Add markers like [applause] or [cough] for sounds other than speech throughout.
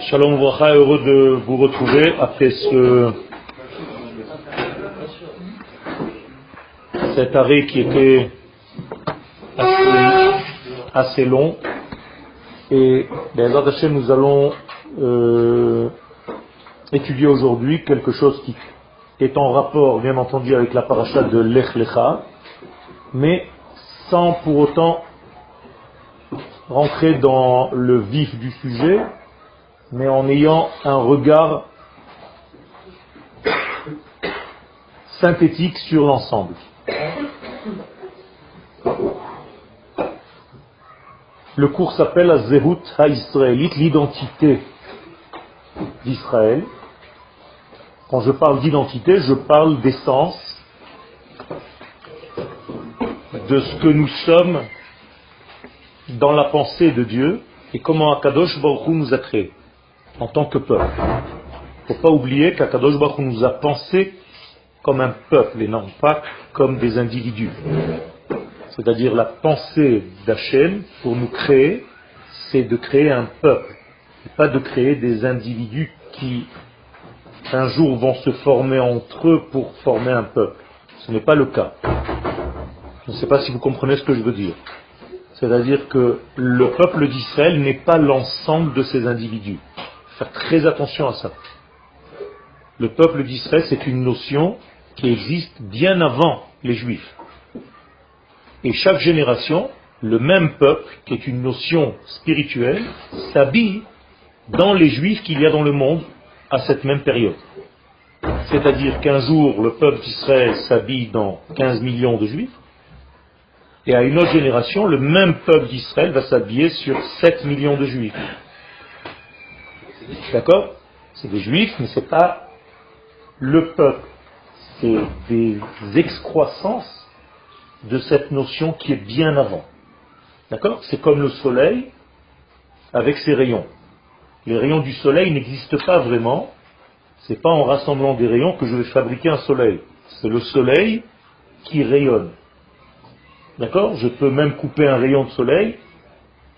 Shalom Vracha, heureux de vous retrouver après ce, cet arrêt qui était assez, long. Et ben, nous allons euh, étudier aujourd'hui quelque chose qui est en rapport, bien entendu, avec la paracha de Lech Lecha, mais sans pour autant rentrer dans le vif du sujet, mais en ayant un regard synthétique sur l'ensemble. Le cours s'appelle Azerut ha-israélite, l'identité d'Israël. Quand je parle d'identité, je parle d'essence, de ce que nous sommes dans la pensée de Dieu et comment Akadosh Baruch nous a créés en tant que peuple. Il ne faut pas oublier qu'Akadosh Baruch nous a pensé comme un peuple et non pas comme des individus. C'est-à-dire la pensée d'Hachem pour nous créer, c'est de créer un peuple, et pas de créer des individus qui un jour vont se former entre eux pour former un peuple. Ce n'est pas le cas. Je ne sais pas si vous comprenez ce que je veux dire. C'est-à-dire que le peuple d'Israël n'est pas l'ensemble de ces individus. Faire très attention à ça. Le peuple d'Israël, c'est une notion qui existe bien avant les Juifs. Et chaque génération, le même peuple, qui est une notion spirituelle, s'habille dans les Juifs qu'il y a dans le monde à cette même période. C'est-à-dire qu'un jour, le peuple d'Israël s'habille dans 15 millions de Juifs, et à une autre génération, le même peuple d'Israël va s'habiller sur 7 millions de Juifs. D'accord? C'est des Juifs, mais ce n'est pas le peuple. C'est des excroissances de cette notion qui est bien avant. D'accord? C'est comme le soleil avec ses rayons. Les rayons du soleil n'existent pas vraiment. Ce n'est pas en rassemblant des rayons que je vais fabriquer un soleil. C'est le soleil qui rayonne. D'accord? Je peux même couper un rayon de soleil.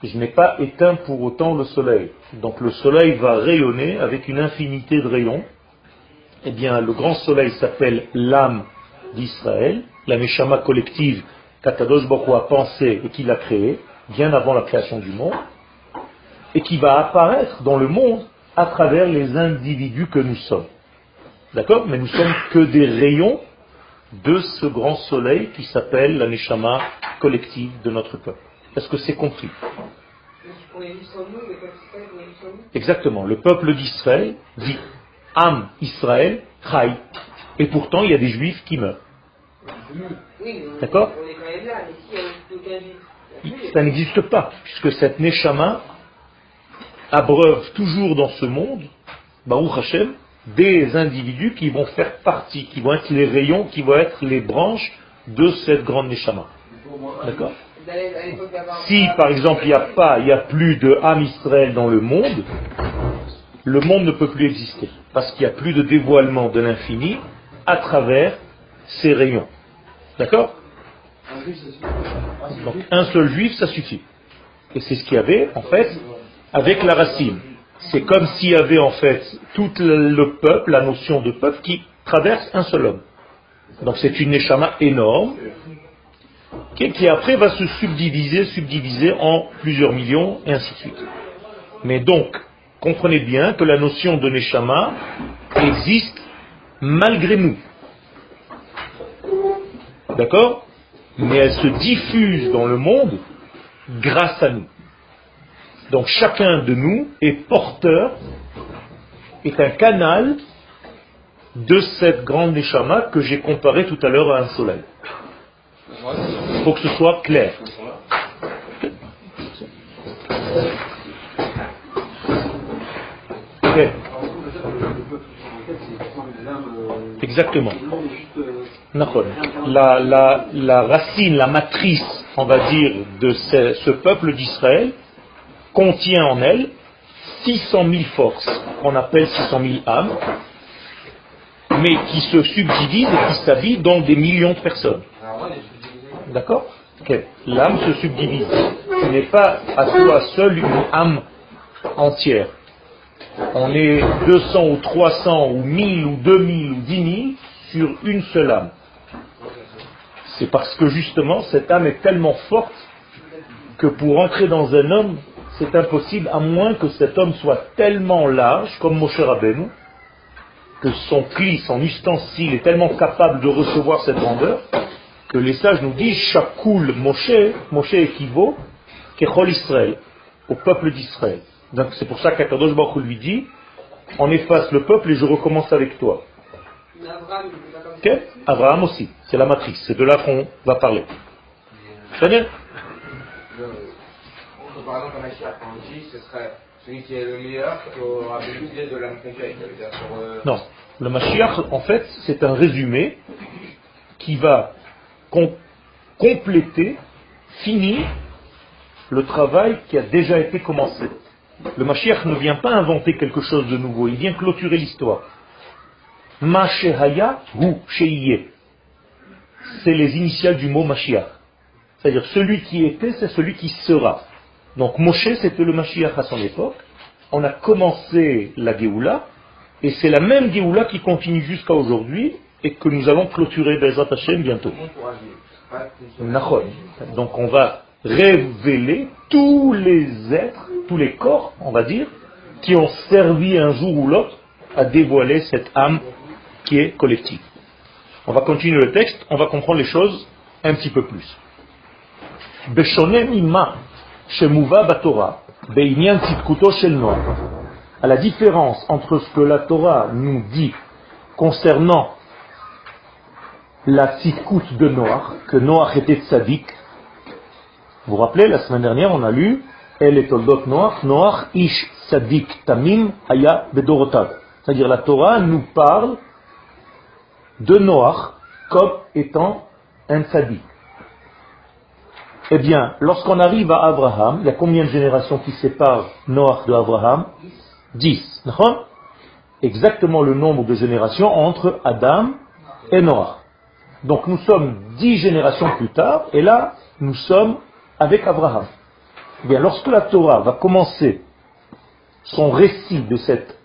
Je n'ai pas éteint pour autant le soleil. Donc le soleil va rayonner avec une infinité de rayons. Eh bien, le grand soleil s'appelle l'âme d'Israël la Neshama collective qu'Akadosh Baruch a pensé et qu'il a créée, bien avant la création du monde, et qui va apparaître dans le monde à travers les individus que nous sommes. D'accord? Mais nous sommes que des rayons de ce grand soleil qui s'appelle la Neshama collective de notre peuple. Est-ce que c'est compris Exactement. Le peuple d'Israël dit Am Israël, Chai. Et pourtant, il y a des juifs qui meurent. D'accord Ça n'existe pas, puisque cette Neshama abreuve toujours dans ce monde, Baruch Hashem, des individus qui vont faire partie, qui vont être les rayons, qui vont être les branches de cette grande Neshama. D'accord Si par exemple il n'y a pas, il n'y a plus de âme Israël dans le monde, le monde ne peut plus exister. Parce qu'il n'y a plus de dévoilement de l'infini à travers ces rayons. D'accord? Donc un seul juif, ça suffit. Et c'est ce qu'il y avait, en fait, avec la racine. C'est comme s'il y avait, en fait, tout le peuple, la notion de peuple, qui traverse un seul homme. Donc c'est une neshama énorme, qui après va se subdiviser, subdiviser en plusieurs millions, et ainsi de suite. Mais donc, comprenez bien que la notion de neshama existe malgré nous. D'accord? Mais elle se diffuse dans le monde grâce à nous. Donc chacun de nous est porteur, est un canal de cette grande neshama que j'ai comparée tout à l'heure à un soleil. Il faut que ce soit clair. Exactement. La, racine, la matrice, on va dire, de ce, ce peuple d'Israël contient en elle 600 000 forces, qu'on appelle 600 000 âmes, mais qui se subdivisent et qui s'habillent dans des millions de personnes. D'accord L'âme se subdivise. Ce n'est pas à soi seule une âme entière. on est 200 ou 300 ou 1000 ou 2000 ou 10 000 sur une seule âme. C'est parce que justement cette âme est tellement forte que pour entrer dans un homme, c'est impossible à moins que cet homme soit tellement large comme Moshe Rabbeinu, que son cli, son ustensile est tellement capable de recevoir cette grandeur, que les sages nous disent Shakoul Moshe, Moshe équivaut Kechol Israël, au peuple d'Israël. Donc c'est pour ça qu'Akadosh Baruch lui dit On efface le peuple et je recommence avec toi. Abraham aussi, c'est la matrice, c'est de là qu'on va parler. Très bien. Non, le Mashiach, en fait, c'est un résumé qui va compléter, finir le travail qui a déjà été commencé. Le Mashiach ne vient pas inventer quelque chose de nouveau, il vient clôturer l'histoire. Mashehaya ou. C'est les initiales du mot Mashiach. C'est-à-dire celui qui était, c'est celui qui sera. Donc Moshe, c'était le Mashiach à son époque. On a commencé la Géoula, et c'est la même Géoula qui continue jusqu'à aujourd'hui, et que nous allons clôturer Bezrat Hashem bientôt. Donc on va révéler tous les êtres, tous les corps, on va dire, qui ont servi un jour ou l'autre à dévoiler cette âme qui est collective. On va continuer le texte, on va comprendre les choses un petit peu plus. À la différence entre ce que la Torah nous dit concernant la tzidkut de Noach, que Noach était tzaddik. Vous vous rappelez, la semaine dernière, on a lu Elle est toldot Noach, Noach ish tzaddik tamim haya bedorotav. C'est-à-dire la Torah nous parle de Noach comme étant un tzaddik. Eh bien, lorsqu'on arrive à Abraham, il y a combien de générations qui séparent Noach de Abraham? Dix. Exactement le nombre de générations entre Adam et Noach. Donc nous sommes dix générations plus tard, et là, nous sommes avec Abraham. Eh bien, lorsque la Torah va commencer son récit de cet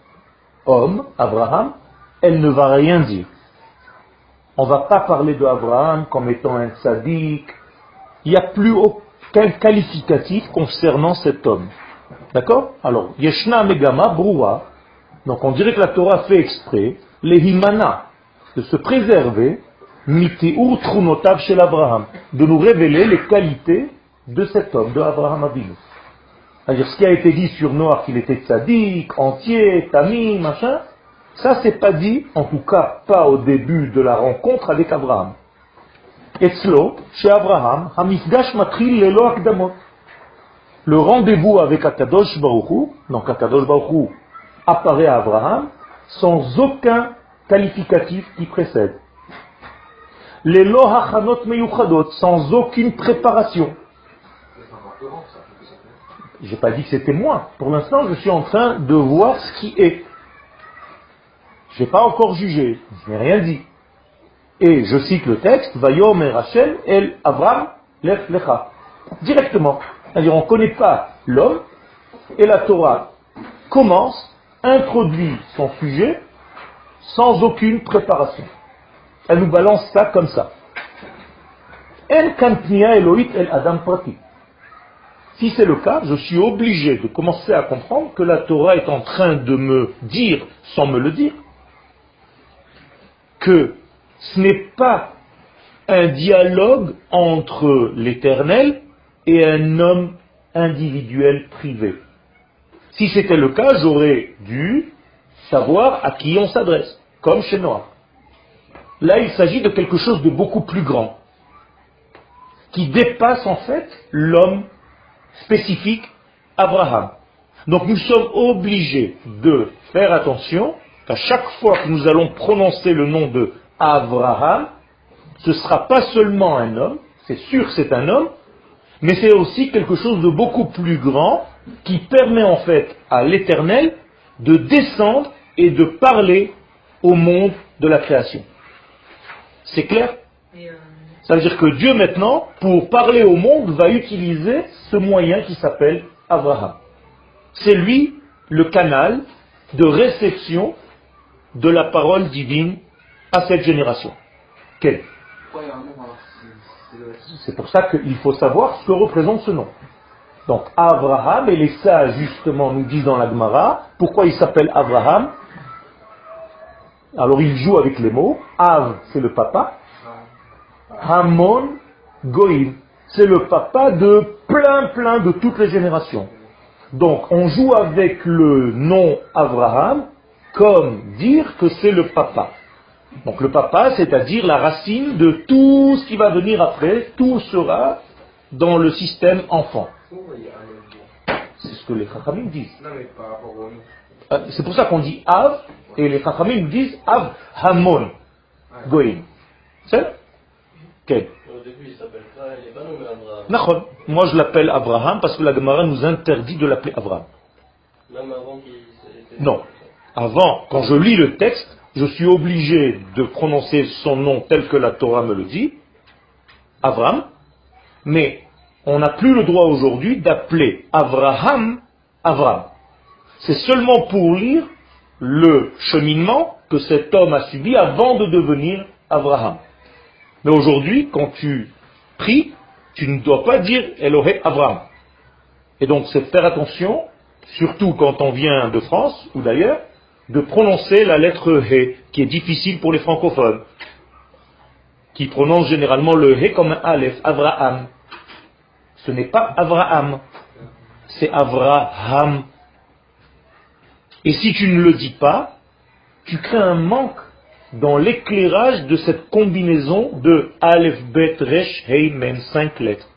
homme, Abraham, elle ne va rien dire. On ne va pas parler d'Abraham comme étant un sadique, il n'y a plus aucun qualificatif concernant cet homme. D'accord? Alors, Yeshna Megama Broua, donc on dirait que la Torah fait exprès, les Himana, de se préserver, Miti Urtrunotav chez l'Abraham, de nous révéler les qualités de cet homme, de Abraham Abinu. C'est-à-dire ce qui a été dit sur Noah, qu'il était tzaddik, entier, tamim, machin, ça c'est pas dit, en tout cas pas au début de la rencontre avec Abraham. Etzlo, chez Abraham, Hamifgash Matril Lelo Akdamot. Le rendez-vous avec Akadosh Baruchou, donc Akadosh Baruchou apparaît à Abraham sans aucun qualificatif qui précède. Les Lohachanot Meyuchadot, sans aucune préparation. J'ai pas dit que c'était moi. Pour l'instant, je suis en train de voir ce qui est. Je n'ai pas encore jugé. Je n'ai rien dit. Et je cite le texte, Vayom et Rachel, El Avram, Lef Lecha. Directement. C'est-à-dire, on ne connaît pas l'homme, et la Torah commence, introduit son sujet, sans aucune préparation. Elle nous balance ça comme ça. Si c'est le cas, je suis obligé de commencer à comprendre que la Torah est en train de me dire, sans me le dire, que ce n'est pas un dialogue entre l'éternel et un homme individuel privé. Si c'était le cas, j'aurais dû savoir à qui on s'adresse, comme chez Noah. Là, il s'agit de quelque chose de beaucoup plus grand, qui dépasse en fait l'homme spécifique, Abraham. Donc nous sommes obligés de faire attention qu'à chaque fois que nous allons prononcer le nom de Abraham, ce ne sera pas seulement un homme, c'est sûr c'est un homme, mais c'est aussi quelque chose de beaucoup plus grand qui permet en fait à l'Éternel de descendre et de parler au monde de la création. C'est clair Ça veut dire que Dieu maintenant, pour parler au monde, va utiliser ce moyen qui s'appelle Abraham. C'est lui le canal de réception de la parole divine à cette génération. Quel? C'est pour ça qu'il faut savoir ce que représente ce nom. Donc Abraham, et les sages justement nous disent dans la Gemara, pourquoi il s'appelle Abraham? Alors il joue avec les mots. Av, c'est le papa. Hamon, Goïm, c'est le papa de plein plein de toutes les générations. Donc on joue avec le nom Abraham comme dire que c'est le papa. Donc le papa, c'est-à-dire la racine de tout ce qui va venir après, tout sera dans le système enfant. C'est ce que les Chachamim disent. Euh, c'est pour ça qu'on dit Av, et les Chachamim disent Av Hamon Goïm. C'est Quel Moi je l'appelle Abraham parce que la Gemara nous interdit de l'appeler Abraham. Même avant qu'il. Non. Avant, quand je lis le texte, je suis obligé de prononcer son nom tel que la Torah me le dit, Abraham, mais on n'a plus le droit aujourd'hui d'appeler Abraham Abraham. C'est seulement pour lire le cheminement que cet homme a subi avant de devenir Abraham. Mais aujourd'hui, quand tu pries, tu ne dois pas dire Elohé Abraham. Et donc c'est faire attention, surtout quand on vient de France ou d'ailleurs, de prononcer la lettre He, qui est difficile pour les francophones, qui prononcent généralement le He comme un Aleph, Abraham. Ce n'est pas Abraham, c'est Avraham. Et si tu ne le dis pas, tu crées un manque dans l'éclairage de cette combinaison de Aleph, Bet, Resh, Hey, cinq lettres.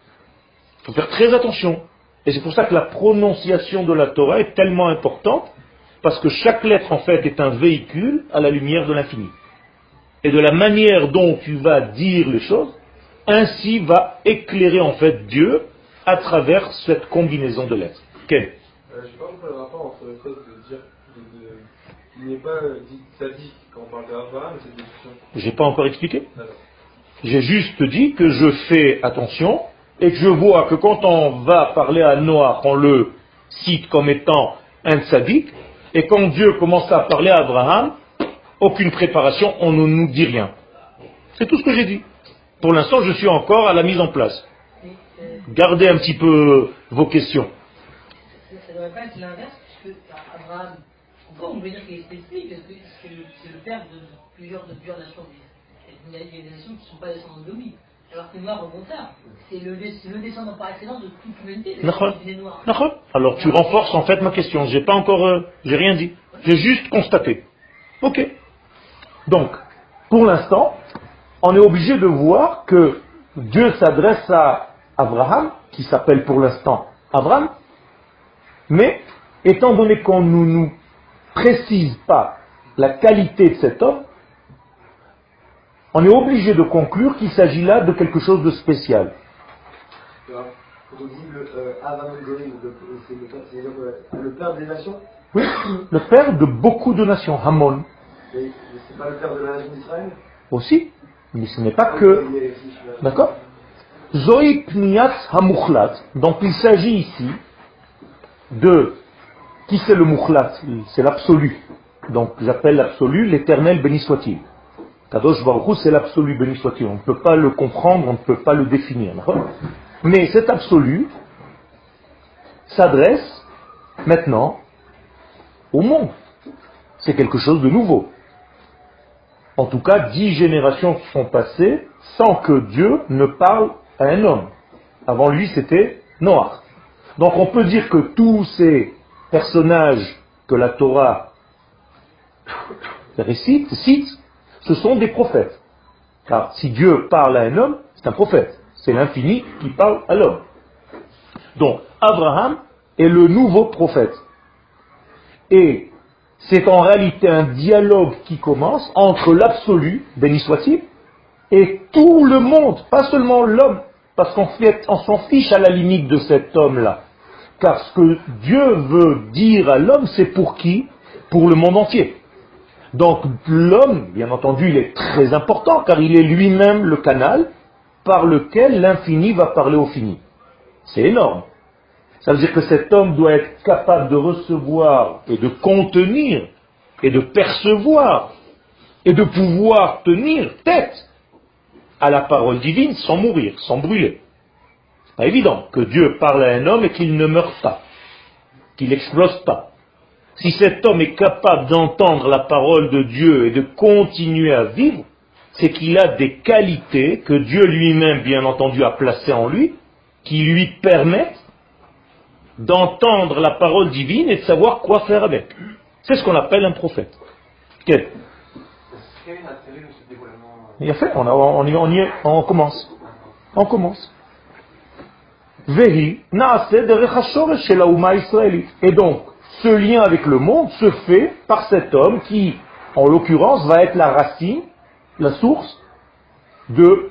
Il faut faire très attention. Et c'est pour ça que la prononciation de la Torah est tellement importante, parce que chaque lettre en fait est un véhicule à la lumière de l'infini. Et de la manière dont tu vas dire les choses, ainsi va éclairer en fait Dieu à travers cette combinaison de lettres. Quel euh, Je sais pas pourquoi le rapport entre le fait de n'est pas dit sadique quand on parle d'Abraham et cette. J'ai pas encore expliqué. J'ai juste dit que je fais attention et que je vois que quand on va parler à Noah, on le cite comme étant un sadique, et quand Dieu commence à parler à Abraham, aucune préparation, on ne nous dit rien. C'est tout ce que j'ai dit. Pour l'instant, je suis encore à la mise en place. Gardez un petit peu vos questions. Ça ne devrait pas être l'inverse, puisque Abraham, pourquoi on veut dire qu'il est spécifique Parce que c'est le père de plusieurs, de plusieurs nations. Il y a des nations qui ne sont pas descendants de lui. Alors que noir, au contraire, c'est le, le, descendant par excellence de toute l'humanité. Alors tu renforces en fait ma question. J'ai pas encore, euh, j'ai rien dit. J'ai juste constaté. Ok. Donc, pour l'instant, on est obligé de voir que Dieu s'adresse à Abraham, qui s'appelle pour l'instant Abraham, mais étant donné qu'on ne nous précise pas la qualité de cet homme, on est obligé de conclure qu'il s'agit là de quelque chose de spécial. le père des nations? Oui, le père de beaucoup de nations, Hamon. Mais c'est pas le père de la nation d'Israël? Aussi, mais ce n'est pas que. D'accord? Zoïk Niyat Hamuchlat. Donc il s'agit ici de. Qui c'est le Mukhlat? C'est l'absolu. Donc j'appelle l'absolu l'éternel béni soit-il. Kadosh Baruch c'est l'absolu, béni soit-il. On ne peut pas le comprendre, on ne peut pas le définir. Mais cet absolu s'adresse maintenant au monde. C'est quelque chose de nouveau. En tout cas, dix générations sont passées sans que Dieu ne parle à un homme. Avant lui, c'était Noah. Donc on peut dire que tous ces personnages que la Torah récite, cite, ce sont des prophètes. Car si Dieu parle à un homme, c'est un prophète. C'est l'infini qui parle à l'homme. Donc, Abraham est le nouveau prophète. Et c'est en réalité un dialogue qui commence entre l'absolu, béni soit-il, et tout le monde, pas seulement l'homme, parce qu'on s'en fiche à la limite de cet homme-là. Car ce que Dieu veut dire à l'homme, c'est pour qui? Pour le monde entier. Donc l'homme, bien entendu, il est très important car il est lui-même le canal par lequel l'infini va parler au fini. C'est énorme. Ça veut dire que cet homme doit être capable de recevoir et de contenir et de percevoir et de pouvoir tenir tête à la parole divine sans mourir, sans brûler. Pas évident que Dieu parle à un homme et qu'il ne meurt pas, qu'il n'explose pas. Si cet homme est capable d'entendre la parole de Dieu et de continuer à vivre, c'est qu'il a des qualités que Dieu lui-même, bien entendu, a placées en lui, qui lui permettent d'entendre la parole divine et de savoir quoi faire avec. C'est ce qu'on appelle un prophète. Quel Il a fait, on, on, y est, on commence. On commence. Et donc, ce lien avec le monde se fait par cet homme qui, en l'occurrence, va être la racine, la source de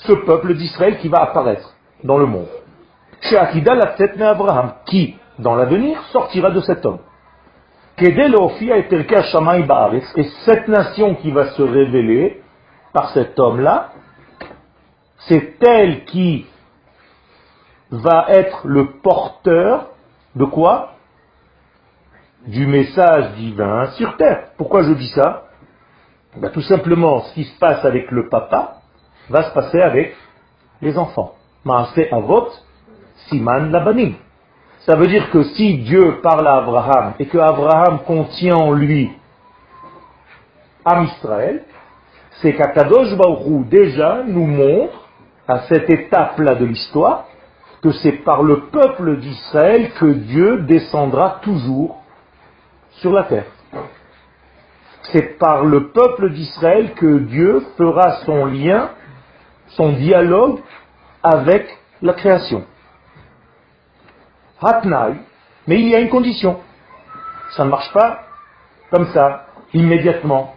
ce peuple d'Israël qui va apparaître dans le monde. Abraham, qui, dans l'avenir, sortira de cet homme. Et cette nation qui va se révéler par cet homme-là, c'est elle qui va être le porteur de quoi? Du message divin sur terre. Pourquoi je dis ça? Ben, Tout simplement, ce qui se passe avec le papa va se passer avec les enfants. Maase avot, siman labanim. Ça veut dire que si Dieu parle à Abraham et que Abraham contient en lui Am Israël, c'est qu'Akadosh Baruch déjà nous montre à cette étape-là de l'histoire que c'est par le peuple d'Israël que Dieu descendra toujours sur la terre. C'est par le peuple d'Israël que Dieu fera son lien, son dialogue avec la création. Hatnaï, mais il y a une condition. Ça ne marche pas comme ça, immédiatement.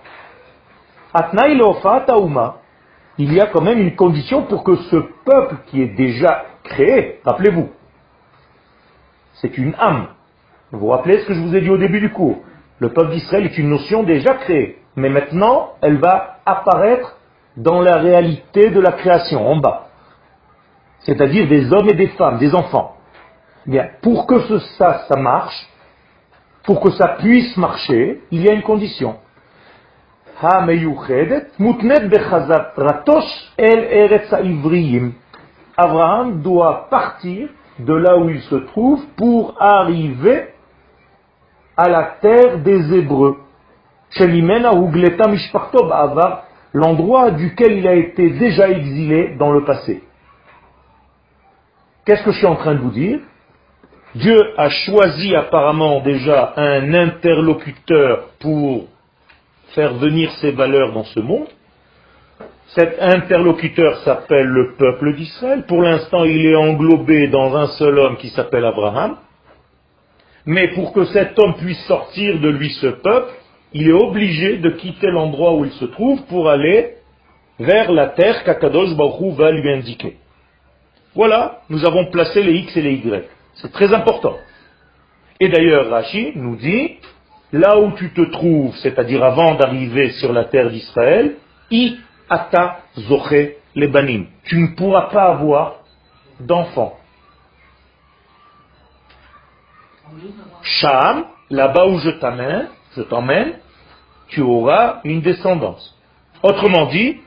Hatnaï. Il y a quand même une condition pour que ce peuple qui est déjà créé, rappelez-vous, c'est une âme. Vous vous rappelez ce que je vous ai dit au début du cours Le peuple d'Israël est une notion déjà créée, mais maintenant elle va apparaître dans la réalité de la création, en bas. C'est-à-dire des hommes et des femmes, des enfants. Bien, pour que ça, ça marche, pour que ça puisse marcher, il y a une condition. Abraham doit partir de là où il se trouve pour arriver à la terre des Hébreux. L'endroit duquel il a été déjà exilé dans le passé. Qu'est-ce que je suis en train de vous dire? Dieu a choisi apparemment déjà un interlocuteur pour faire venir ses valeurs dans ce monde. Cet interlocuteur s'appelle le peuple d'Israël. Pour l'instant, il est englobé dans un seul homme qui s'appelle Abraham. Mais pour que cet homme puisse sortir de lui ce peuple, il est obligé de quitter l'endroit où il se trouve pour aller vers la terre qu'Akadosh Baruch va lui indiquer. Voilà, nous avons placé les X et les Y. C'est très important. Et d'ailleurs, Rashi nous dit, là où tu te trouves, c'est-à-dire avant d'arriver sur la terre d'Israël, ata zoche lebanim. Tu ne pourras pas avoir d'enfants. Sham, là-bas où je t'amène, je t'emmène, tu auras une descendance. Autrement dit,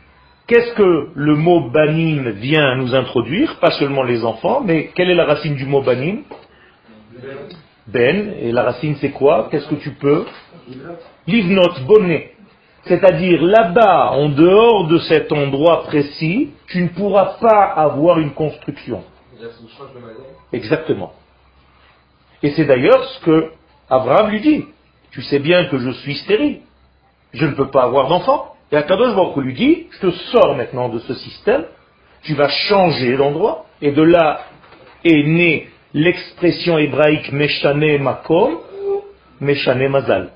Qu'est-ce que le mot banim vient nous introduire? Pas seulement les enfants, mais quelle est la racine du mot banim? Ben, et la racine c'est quoi? Qu'est-ce que tu peux? Livnot, bonnet. C'est-à-dire là-bas, en dehors de cet endroit précis, tu ne pourras pas avoir une construction. Exactement. Et c'est d'ailleurs ce que Abraham lui dit. Tu sais bien que je suis stérile. Je ne peux pas avoir d'enfant. Et Akadosh Baruch lui dit, je te sors maintenant de ce système, tu vas changer d'endroit, et de là est née l'expression hébraïque Meshane Makom, Meshane Mazal.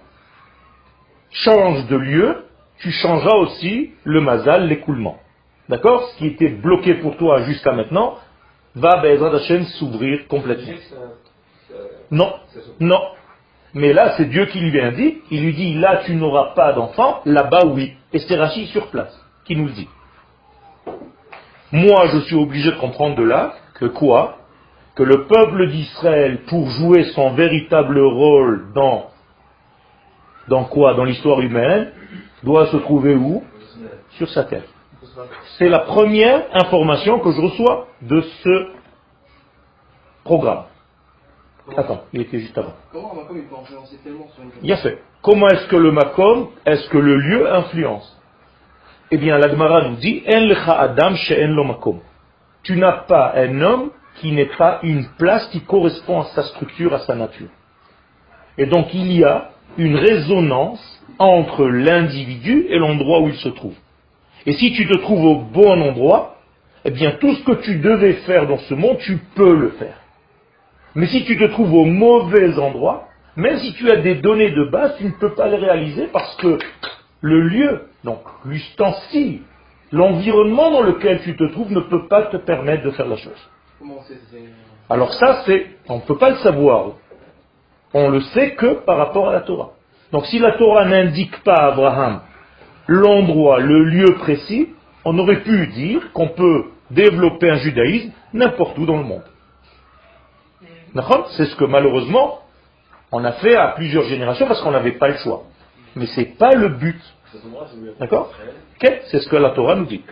Change de lieu, tu changeras aussi le Mazal, l'écoulement. D'accord? Ce qui était bloqué pour toi jusqu'à maintenant va, Bezrat Hashem, s'ouvrir complètement. Non, non. Mais là, c'est Dieu qui lui indique. Il lui dit, là, tu n'auras pas d'enfant. Là-bas, oui. Et c'est Rachid sur place qui nous le dit. Moi, je suis obligé de comprendre de là que quoi? Que le peuple d'Israël, pour jouer son véritable rôle dans, dans quoi? Dans l'histoire humaine, doit se trouver où? Sur sa terre. C'est la première information que je reçois de ce programme. Attends, il était juste avant. Comment un Macom il peut influencer tellement sur une Bien fait. Comment est-ce que le makom, est-ce que le lieu influence? Eh bien, l'Agmara nous dit adam she'en lo makom. Tu n'as pas un homme qui n'est pas une place qui correspond à sa structure, à sa nature. Et donc, il y a une résonance entre l'individu et l'endroit où il se trouve. Et si tu te trouves au bon endroit, eh bien, tout ce que tu devais faire dans ce monde, tu peux le faire. Mais si tu te trouves au mauvais endroit, même si tu as des données de base, tu ne peux pas les réaliser parce que le lieu, donc l'ustensile, l'environnement dans lequel tu te trouves ne peut pas te permettre de faire la chose. Alors ça, c'est, on ne peut pas le savoir. On le sait que par rapport à la Torah. Donc si la Torah n'indique pas à Abraham l'endroit, le lieu précis, on aurait pu dire qu'on peut développer un judaïsme n'importe où dans le monde. C'est ce que malheureusement on a fait à plusieurs générations parce qu'on n'avait pas le choix. Mais ce n'est pas le but. D'accord? C'est ce que la Torah nous dit.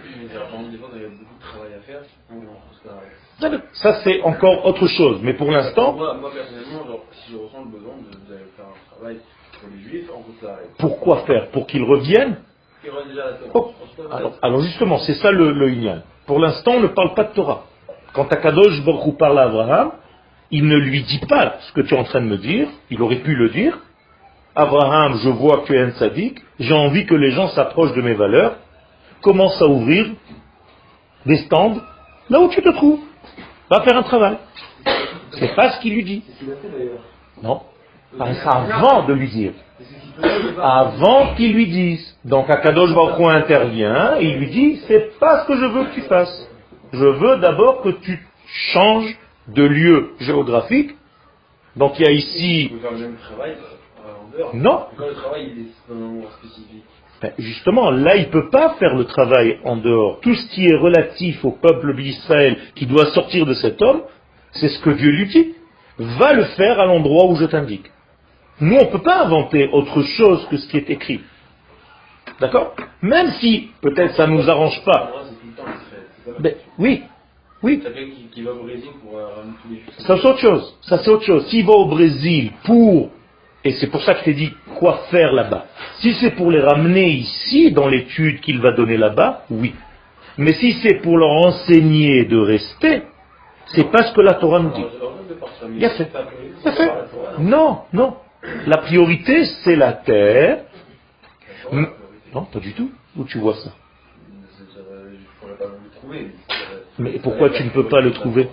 Ça c'est encore autre chose. Mais pour l'instant, si je ressens le besoin de- faire un travail pour les juifs, en route pourquoi faire? Pour qu'ils reviennent? La Torah. Oh, alors, alors justement, c'est ça le, le Inyan. Pour l'instant, on ne parle pas de Torah. Quand Akadosh Hu parle à Abraham, il ne lui dit pas ce que tu es en train de me dire, il aurait pu le dire. Abraham, je vois que tu es un sadique, j'ai envie que les gens s'approchent de mes valeurs, commence à ouvrir des stands là où tu te trouves. Va faire un travail. C'est pas ce qu'il lui dit. Non. Avant de lui dire. Avant qu'il lui dise. Donc Akadosh Baruch intervient et il lui dit, c'est pas ce que je veux que tu fasses. Je veux d'abord que tu changes de lieu géographique. Donc il y a ici, euh, non. Ben, justement, là, il ne peut pas faire le travail en dehors. Tout ce qui est relatif au peuple d'Israël qui doit sortir de cet homme, c'est ce que Dieu lui dit. Va le faire à l'endroit où je t'indique. Nous, on ne peut pas inventer autre chose que ce qui est écrit. D'accord? Même si, peut-être, ça ne nous arrange pas. Ça Ben, oui, oui, euh, ça c'est autre chose. Ça c'est autre chose. S'il va au Brésil pour, et c'est pour ça que je t'ai dit quoi faire là-bas. Si c'est pour les ramener ici, dans l'étude qu'il va donner là-bas, oui. Mais si c'est pour leur enseigner de rester, c'est pas ce que la Torah nous dit. Bien c'est fait. fait. Non, non. La priorité, c'est la terre. Non, pas du tout. Où tu vois ça? Mais pourquoi tu ne peux pas le trouver?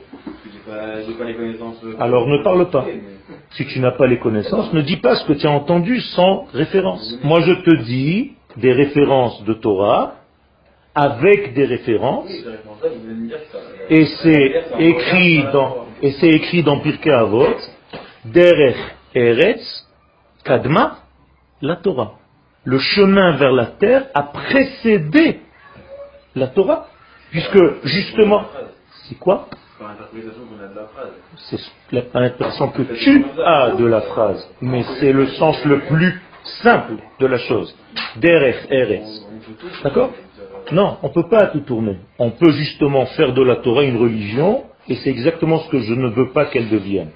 Alors ne parle pas. Si tu n'as pas les connaissances, ne dis pas ce que tu as entendu sans référence. Moi, je te dis des références de Torah avec des références, ça- et c'est écrit dans, et c'est écrit dans Pirkei Avot, Derech Eretz Kadma la Torah. Le chemin vers la terre a précédé la Torah, puisque justement, c'est quoi? L'interprétation. C'est l'impression que tu as de la phrase, mais c'est le sens le plus simple de la chose. Derech Eretz. D'accord? Non, on ne peut pas tout tourner. On peut justement faire de la Torah une religion, et c'est exactement ce que je ne veux pas qu'elle devienne.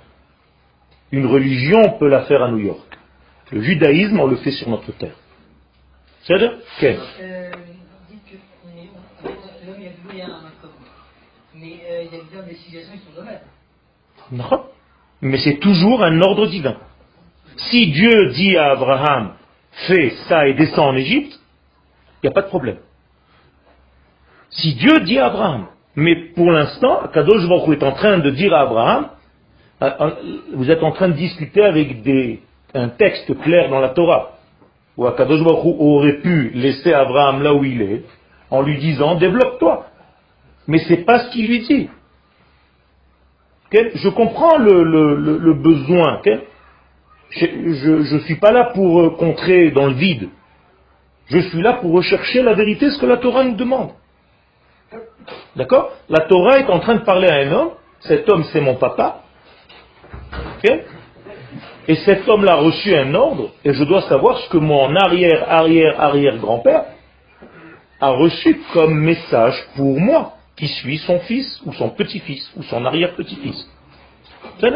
Une religion, on peut la faire à New York. Le judaïsme, on le fait sur notre terre. C'est-à-dire Quel Euh. Mais euh, il y a bien des qui sont dommage. Non. Mais c'est toujours un ordre divin. Si Dieu dit à Abraham, fais ça et descends en Égypte, il n'y a pas de problème. Si Dieu dit à Abraham, mais pour l'instant, Kadosh Baruch est en train de dire à Abraham, euh, vous êtes en train de discuter avec un texte clair dans la Torah, où Kadosh Baruch aurait pu laisser Abraham là où il est, en lui disant, développe-toi. Mais c'est pas ce qu'il lui dit. Je comprends le, le- besoin. je ne suis pas là pour euh, contrer dans le vide. Je suis là pour rechercher la vérité, ce que la Torah nous demande. D'accord La Torah est en train de parler à un homme cet homme c'est mon papa, et cet homme-là a reçu un ordre, et je dois savoir ce que mon arrière, arrière, arrière grand-père a reçu comme message pour moi, qui suis son fils, ou son petit-fils, ou son arrière-petit-fils. C'est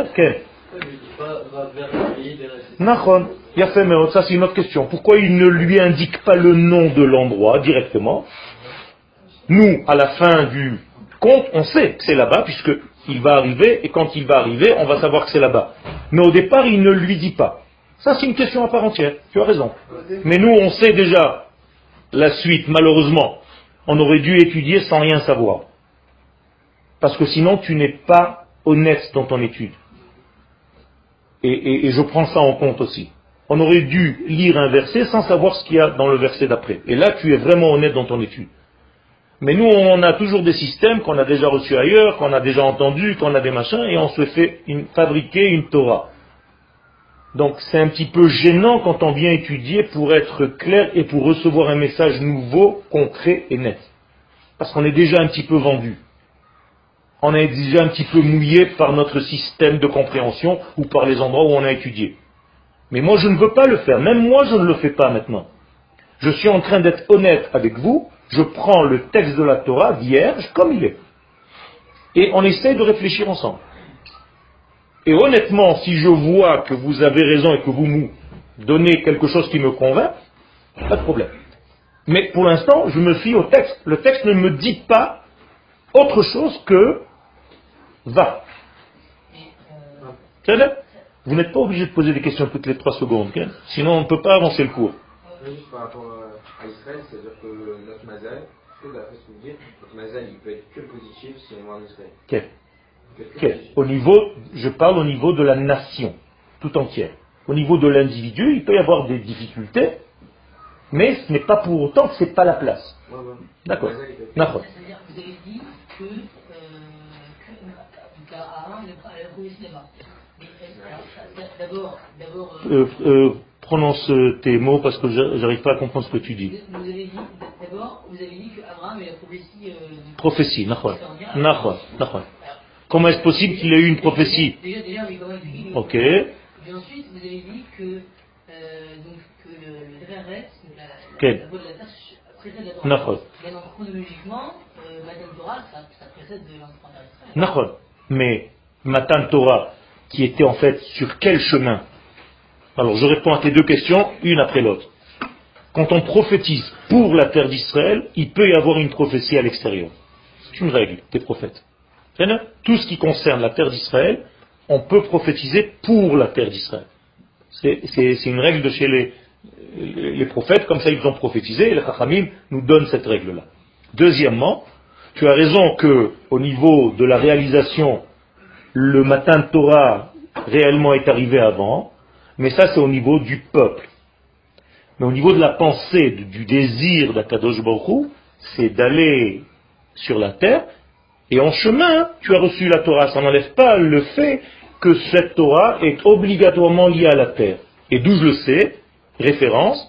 ça c'est une autre question. Pourquoi il ne lui indique pas le nom de l'endroit directement Nous, à la fin du compte, on sait que c'est là-bas, puisque il va arriver, et quand il va arriver, on va savoir que c'est là-bas. Mais au départ, il ne lui dit pas. Ça, c'est une question à part entière. Tu as raison. Mais nous, on sait déjà la suite, malheureusement. On aurait dû étudier sans rien savoir. Parce que sinon, tu n'es pas honnête dans ton étude. Et, et, je prends ça en compte aussi. On aurait dû lire un verset sans savoir ce qu'il y a dans le verset d'après. Et là, tu es vraiment honnête dans ton étude. Mais nous, on a toujours des systèmes qu'on a déjà reçus ailleurs, qu'on a déjà entendus, qu'on a des machins, et on se fait fabriquer une Torah. Donc c'est un petit peu gênant quand on vient étudier pour être clair et pour recevoir un message nouveau, concret et net. Parce qu'on est déjà un petit peu vendu. On est déjà un petit peu mouillé par notre système de compréhension ou par les endroits où on a étudié. Mais moi je ne veux pas le faire, même moi je ne le fais pas maintenant. Je suis en train d'être honnête avec vous je prends le texte de la Torah vierge comme il est. Et on essaie de réfléchir ensemble. Et honnêtement, si je vois que vous avez raison et que vous me donnez quelque chose qui me convainc, pas de problème. Mais pour l'instant, je me fie au texte. Le texte ne me dit pas autre chose que va. Vous n'êtes pas obligé de poser des questions toutes les trois secondes, sinon on ne peut pas avancer le cours. Par rapport à Israël, c'est-à-dire que notre mazal, d'après ce que vous dites, notre mazal, il peut être que positif si on est en Israël. Quel Quel Au niveau, je parle au niveau de la nation, tout entière. Au niveau de l'individu, il peut y avoir des difficultés, mais ce n'est pas pour autant que ce n'est pas la place. Ouais, ouais. D'accord. D'accord. C'est-à-dire que vous avez dit que, euh, a. D'abord, d'abord. Euh, euh, prononce tes mots parce que j'arrive pas à comprendre ce que tu dis. Vous avez dit, d'abord, vous avez dit qu'Abraham est la prophétie. Euh, prophétie, nachon. Comment est-ce possible qu'il ait eu une prophétie Déjà, déjà, oui, comment il Ok. Et ensuite, vous avez dit que, euh, donc, que le, le la, la, la, voie de la terre, précède la Torah. Mais donc, chronologiquement, euh, Matan Torah, ça, ça précède de l'enfant Nachon. Mais Matan Torah, qui était en fait sur quel chemin? Alors je réponds à tes deux questions, une après l'autre. Quand on prophétise pour la terre d'Israël, il peut y avoir une prophétie à l'extérieur. C'est une règle des prophètes. Tout ce qui concerne la terre d'Israël, on peut prophétiser pour la terre d'Israël. C'est une règle de chez les, prophètes, comme ça ils ont prophétisé, et les Chachamim nous donnent cette règle-là. Deuxièmement, tu as raison que au niveau de la réalisation, le matin de Torah réellement est arrivé avant, mais ça, c'est au niveau du peuple. Mais au niveau de la pensée, du désir d'Akadosh Baruch c'est d'aller sur la terre, et en chemin, tu as reçu la Torah. Ça n'enlève pas le fait que cette Torah est obligatoirement liée à la terre. Et d'où je le sais, référence,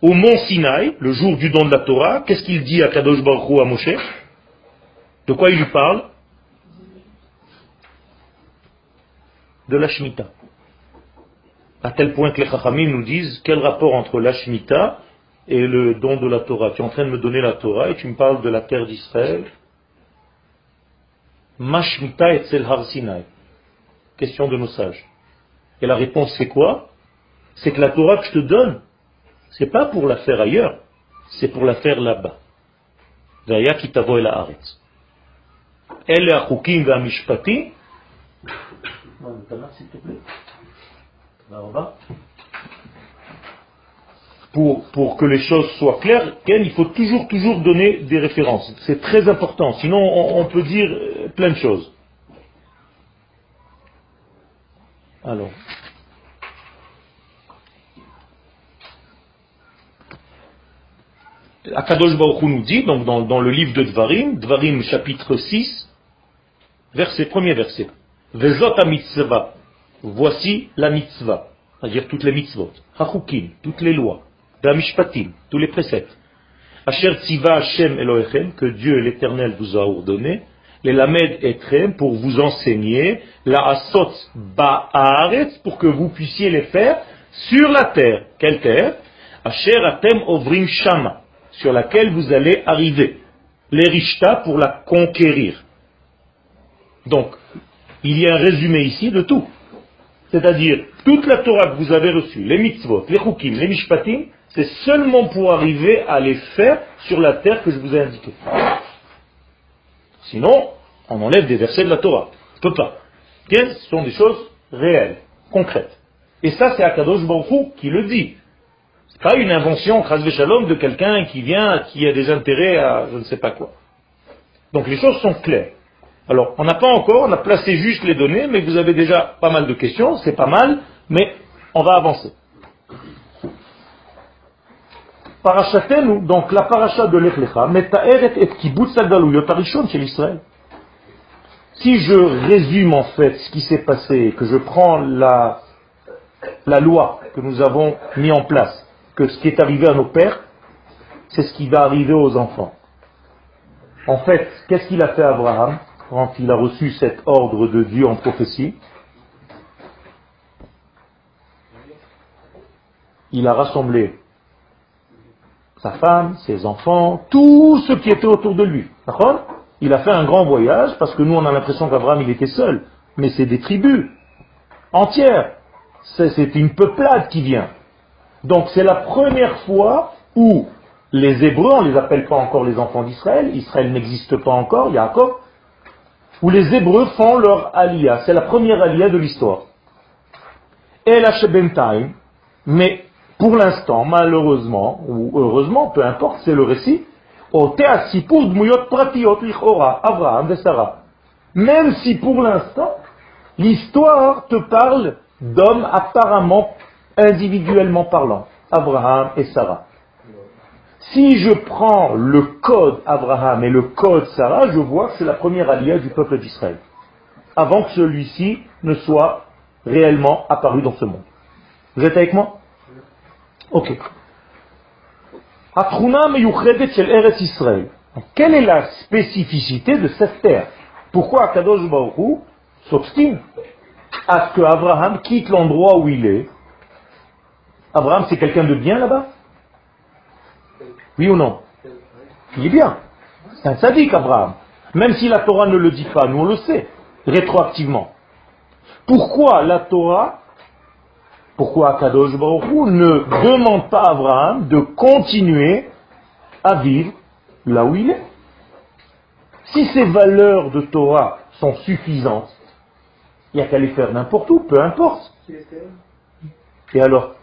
au mont Sinaï, le jour du don de la Torah, qu'est-ce qu'il dit à Kadosh Baruch à Moshe? De quoi il lui parle? De la Shemitah à tel point que les Chachamim nous disent quel rapport entre la et le don de la Torah? Tu es en train de me donner la Torah et tu me parles de la terre d'Israël. Ma Shemitah et Har Sinai. Question de nos sages. Et la réponse c'est quoi? C'est que la Torah que je te donne, c'est pas pour la faire ailleurs, c'est pour la faire là-bas. El. Pour, pour que les choses soient claires, il faut toujours, toujours donner des références. C'est très important, sinon on, peut dire euh, plein de choses. Alors. Akadosh Baruch nous dit, donc dans, dans, le livre de Dvarim, Dvarim chapitre 6, verset, premier verset. Vezot voici la mitzvah, c'est-à-dire toutes les mitzvot, hachukim, toutes les lois, damishpatim, tous les préceptes. Asher tziva Hashem Elohechem, que Dieu l'éternel vous a ordonné, les lamed etrem, pour vous enseigner, la asot ba'aretz, pour que vous puissiez les faire sur la terre. Quelle terre? Asher atem ovrim shama, sur laquelle vous allez arriver. Les rishta pour la conquérir. Donc, il y a un résumé ici de tout. C'est-à-dire, toute la Torah que vous avez reçue, les mitzvot, les chukim, les mishpatim, c'est seulement pour arriver à les faire sur la terre que je vous ai indiqué. Sinon, on enlève des versets de la Torah. On ne peut pas. Ce sont des choses réelles, concrètes? Et ça, c'est Akadosh Baruch qui le dit. C'est pas une invention, Shalom, de quelqu'un qui vient, qui a des intérêts à je ne sais pas quoi. Donc les choses sont claires. Alors, on n'a pas encore, on a placé juste les données, mais vous avez déjà pas mal de questions, c'est pas mal, mais on va avancer. Parachatenu, donc la paracha de l'Echlecha, meta'eret et kibbutz agaluyot chez l'Israël. Si je résume en fait ce qui s'est passé, que je prends la, la loi que nous avons mis en place, que ce qui est arrivé à nos pères, c'est ce qui va arriver aux enfants. En fait, qu'est-ce qu'il a fait Abraham? Quand il a reçu cet ordre de Dieu en prophétie Il a rassemblé sa femme, ses enfants, tout ce qui était autour de lui. D'accord? Il a fait un grand voyage parce que nous on a l'impression qu'Abraham il était seul, mais c'est des tribus entières. C'est une peuplade qui vient. Donc c'est la première fois où les Hébreux, on ne les appelle pas encore les enfants d'Israël, Israël n'existe pas encore, Jacob, où les Hébreux font leur alia. C'est la première alia de l'histoire. Et la Shebentaim, mais pour l'instant, malheureusement, ou heureusement, peu importe, c'est le récit, Abraham et Sarah. Même si pour l'instant, l'histoire te parle d'hommes apparemment individuellement parlant, Abraham et Sarah. Si je prends le code Abraham et le code Sarah, je vois que c'est la première alliée du peuple d'Israël, avant que celui-ci ne soit réellement apparu dans ce monde. Vous êtes avec moi? Ok. Quelle est la spécificité de cette terre? Pourquoi Akadosh Baruch s'obstine à ce que Abraham quitte l'endroit où il est? Abraham, c'est quelqu'un de bien là-bas? Oui ou non Il est bien. C'est un sadique, Abraham. Même si la Torah ne le dit pas, nous on le sait, rétroactivement. Pourquoi la Torah pourquoi Kadosh Baruch ne demande pas à Abraham de continuer à vivre là où il est? Si ces valeurs de Torah sont suffisantes, il n'y a qu'à les faire n'importe où, peu importe. Et alors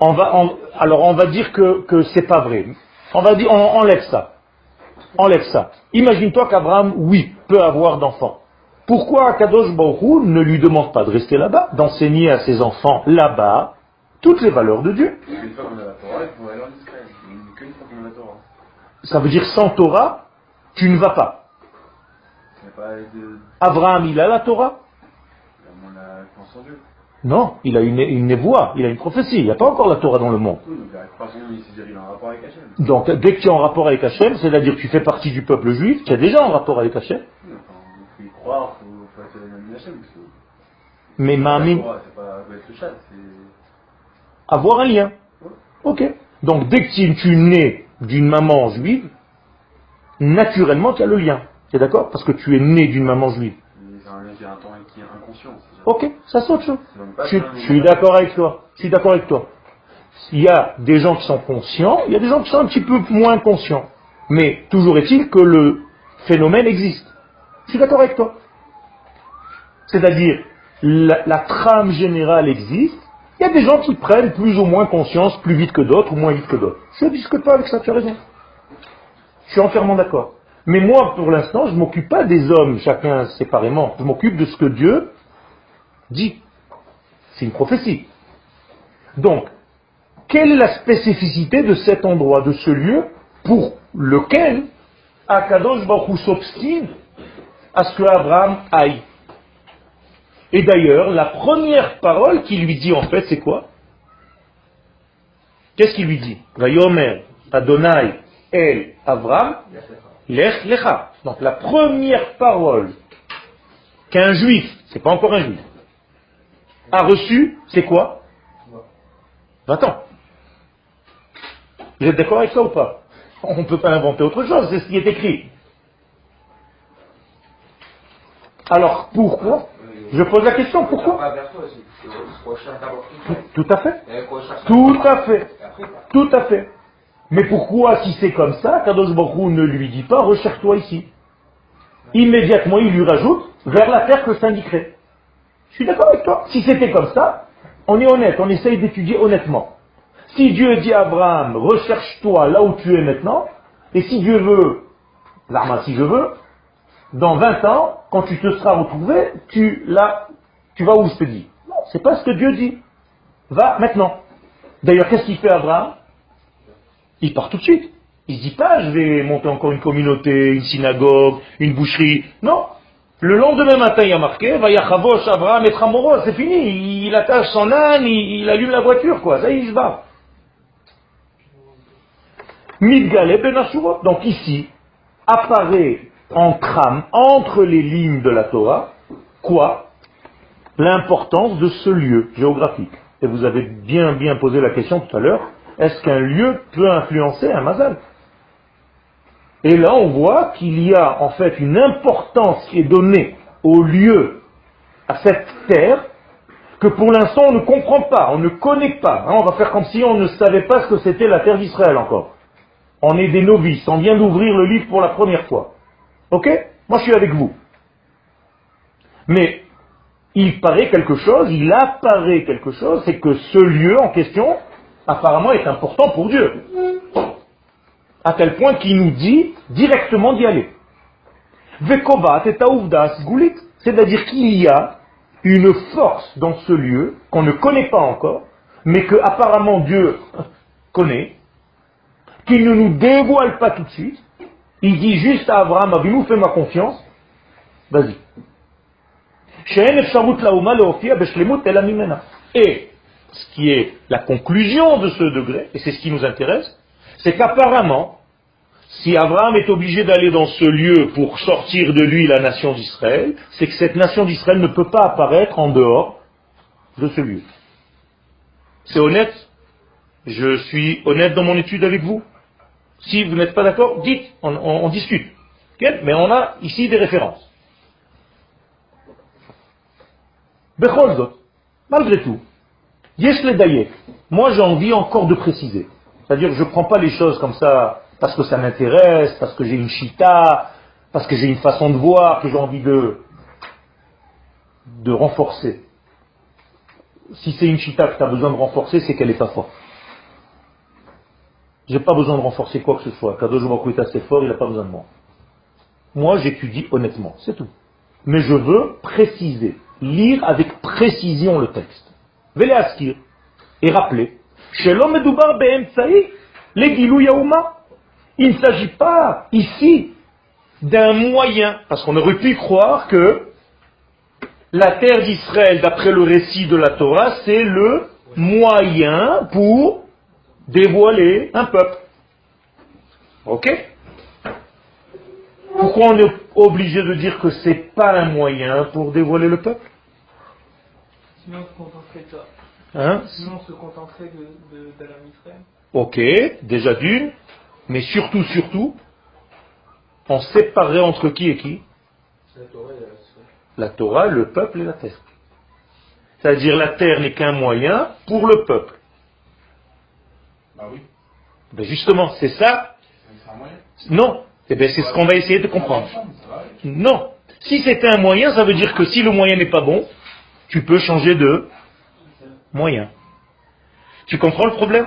on va, Alors on va dire que, que c'est pas vrai. On va dire, on enlève ça. Enlève ça. Imagine-toi qu'Abraham, oui, peut avoir d'enfants. Pourquoi Kadosh Baruch ne lui demande pas de rester là-bas, d'enseigner à ses enfants là-bas toutes les valeurs de Dieu Ça veut dire sans Torah, tu ne vas pas. Abraham, il a la Torah Non, il a une, une il a une prophétie. Il n'y a pas encore la Torah dans le monde. Donc, dès que tu es en rapport avec Hachem, c'est-à-dire que tu fais partie du peuple juif, tu es déjà en rapport avec Hachem. Mais Ma'amin. Avoir un lien. Ok. Donc dès que tu nais d'une maman juive, naturellement tu as le lien. Tu es d'accord? Parce que tu es né d'une maman juive. Ok, ça saute. Je, je suis d'accord avec toi. Je suis d'accord avec toi. Il y a des gens qui sont conscients, il y a des gens qui sont un petit peu moins conscients. Mais toujours est-il que le phénomène existe. Je suis d'accord avec toi. C'est-à-dire, la, trame générale existe, il y a des gens qui prennent plus ou moins conscience plus vite que d'autres ou moins vite que d'autres. Je ne discute pas avec ça, tu as raison. Je suis entièrement d'accord. Mais moi, pour l'instant, je ne m'occupe pas des hommes, chacun séparément. Je m'occupe de ce que Dieu dit. C'est une prophétie. Donc, quelle est la spécificité de cet endroit, de ce lieu, pour lequel Akadosh Baruch s'obstine à ce que Abraham aille? Et d'ailleurs, la première parole qu'il lui dit en fait, c'est quoi? Qu'est-ce qu'il lui dit? Vayomer Adonai El Avram Lech Lecha. Donc la première parole qu'un juif, c'est pas encore un juif, a reçue, c'est quoi? Va-t'en. Vous êtes d'accord avec ça ou pas? On ne peut pas inventer autre chose, c'est ce qui est écrit. Alors pourquoi? Je pose la question, pourquoi? Tout à fait. Tout à fait. Tout à fait. Mais pourquoi, si c'est comme ça, Kadosh Baruch ne lui dit pas, recherche-toi ici? Immédiatement, il lui rajoute, vers la terre que s'indiquerait. Je suis d'accord avec toi. Si c'était comme ça, on est honnête, on essaye d'étudier honnêtement. Si Dieu dit à Abraham, recherche-toi là où tu es maintenant, et si Dieu veut, l'arma si je veux, dans 20 ans, quand tu te seras retrouvé, tu, là, tu vas où je te dis? Non, c'est pas ce que Dieu dit. Va maintenant. D'ailleurs, qu'est-ce qu'il fait Abraham? Il part tout de suite. Il se dit pas, je vais monter encore une communauté, une synagogue, une boucherie. Non. Le lendemain matin, il y a marqué, Vayachavosh Abraham et Tramoros, c'est fini. Il attache son âne, il, allume la voiture, quoi. Ça, il se bat. Midgale ben Donc ici, apparaît en trame, entre les lignes de la Torah, quoi? L'importance de ce lieu géographique. Et vous avez bien bien posé la question tout à l'heure, est-ce qu'un lieu peut influencer un mazal? Et là, on voit qu'il y a en fait une importance qui est donnée au lieu, à cette terre, que pour l'instant on ne comprend pas, on ne connaît pas. Hein, on va faire comme si on ne savait pas ce que c'était la terre d'Israël encore. On est des novices, on vient d'ouvrir le livre pour la première fois. Ok? Moi je suis avec vous. Mais il paraît quelque chose, il apparaît quelque chose, c'est que ce lieu en question, apparemment, est important pour Dieu. À tel point qu'il nous dit directement d'y aller. C'est-à-dire qu'il y a une force dans ce lieu qu'on ne connaît pas encore, mais que apparemment Dieu connaît, qu'il ne nous dévoile pas tout de suite. Il dit juste à Abraham, Avinu, fais ma confiance, vas-y. Et ce qui est la conclusion de ce degré, et c'est ce qui nous intéresse, c'est qu'apparemment, si Abraham est obligé d'aller dans ce lieu pour sortir de lui la nation d'Israël, c'est que cette nation d'Israël ne peut pas apparaître en dehors de ce lieu. C'est honnête Je suis honnête dans mon étude avec vous si vous n'êtes pas d'accord, dites, on, discute. Mais on a ici des références. malgré tout, yes le moi j'ai envie encore de préciser. C'est-à-dire que je ne prends pas les choses comme ça parce que ça m'intéresse, parce que j'ai une chita, parce que j'ai une façon de voir, que j'ai envie de, renforcer. Si c'est une chita que tu as besoin de renforcer, c'est qu'elle n'est pas forte. J'ai pas besoin de renforcer quoi que ce soit. Kadosh Baruch est assez fort, il n'a pas besoin de moi. Moi, j'étudie honnêtement, c'est tout. Mais je veux préciser, lire avec précision le texte. Vele askir et rappeler. Shelom edubar les yaouma. Il ne s'agit pas ici d'un moyen, parce qu'on aurait pu croire que la terre d'Israël, d'après le récit de la Torah, c'est le moyen pour dévoiler un peuple. Ok? Pourquoi on est obligé de dire que c'est pas un moyen pour dévoiler le peuple? Sinon on se contenterait de Hein Sinon on se contenterait de, de, Israël. Ok, déjà d'une, mais surtout, surtout, on séparerait entre qui et qui? La Torah, et la Torah, le peuple et la terre. C'est-à-dire la terre n'est qu'un moyen pour le peuple. Ah oui. Ben justement, c'est ça. Non. Eh ben c'est ce qu'on va essayer de comprendre. Non. Si c'était un moyen, ça veut dire que si le moyen n'est pas bon, tu peux changer de moyen. Tu comprends le problème?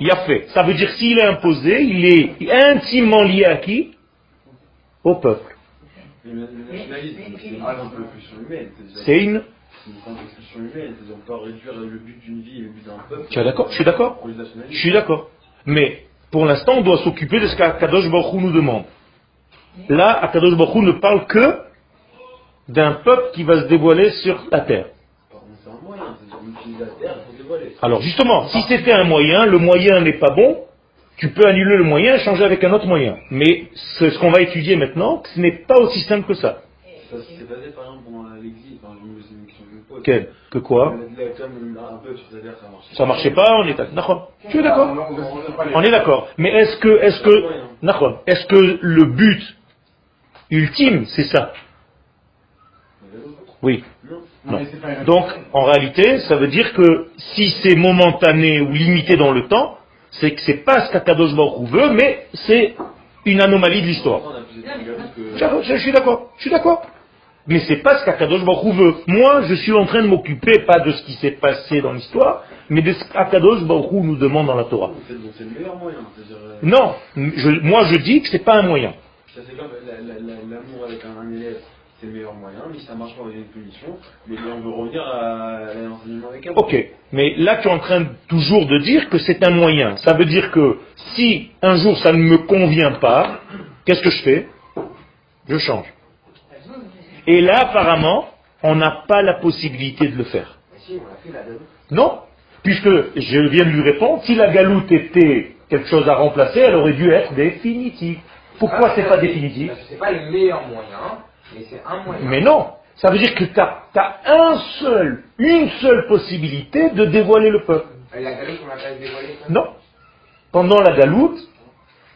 Il a fait. Ça veut dire s'il est imposé, il est intimement lié à qui? Au peuple. C'est une tu es d'accord? Je suis d'accord. Je suis d'accord. Mais pour l'instant, on doit s'occuper de ce qu'Akadosh Baruch nous demande. Là, Akadosh Baruch ne parle que d'un peuple qui va se dévoiler sur la terre. Alors justement, si c'était un moyen, le moyen n'est pas bon, Tu peux annuler le moyen et changer avec un autre moyen. Mais ce, ce qu'on va étudier maintenant, ce n'est pas aussi simple que ça. Quel Que quoi ça marchait. Pas, on est d'accord. Tu es d'accord On est d'accord. Mais est-ce que, est-ce que. Est-ce que le but ultime, c'est ça Oui. Non. Donc, en réalité, ça veut dire que si c'est momentané ou limité dans le temps, c'est que c'est pas ce qu'Akadosh Baruch veut, mais c'est une anomalie de l'histoire. Je suis d'accord, je suis d'accord. Mais c'est pas ce qu'Akadosh Baruch veut. Moi, je suis en train de m'occuper pas de ce qui s'est passé dans l'histoire, mais de ce qu'Akadosh Baruch nous demande dans la Torah. Euh, Non, je- moi je dis que c'est pas un moyen. l'amour avec un élève, c'est le meilleur moyen, mais si ça marche pas, y a une punition. Mais on veut revenir à l'enseignement avec un. Ok, mais là tu es en train toujours de dire que c'est un moyen. Ça veut dire que si un jour ça ne me convient pas, qu'est-ce que je fais? Je change. Et là apparemment, on n'a pas la possibilité de le faire. Non, puisque je viens de lui répondre, si la galoute était quelque chose à remplacer, elle aurait dû être définitive. Pourquoi c'est pas définitif? C'est pas le meilleur moyen, mais c'est un moyen. Mais non, ça veut dire que tu as, un seul, une seule possibilité de dévoiler le peuple. Et la qu'on n'a pas ça? Non. Pendant la galoute,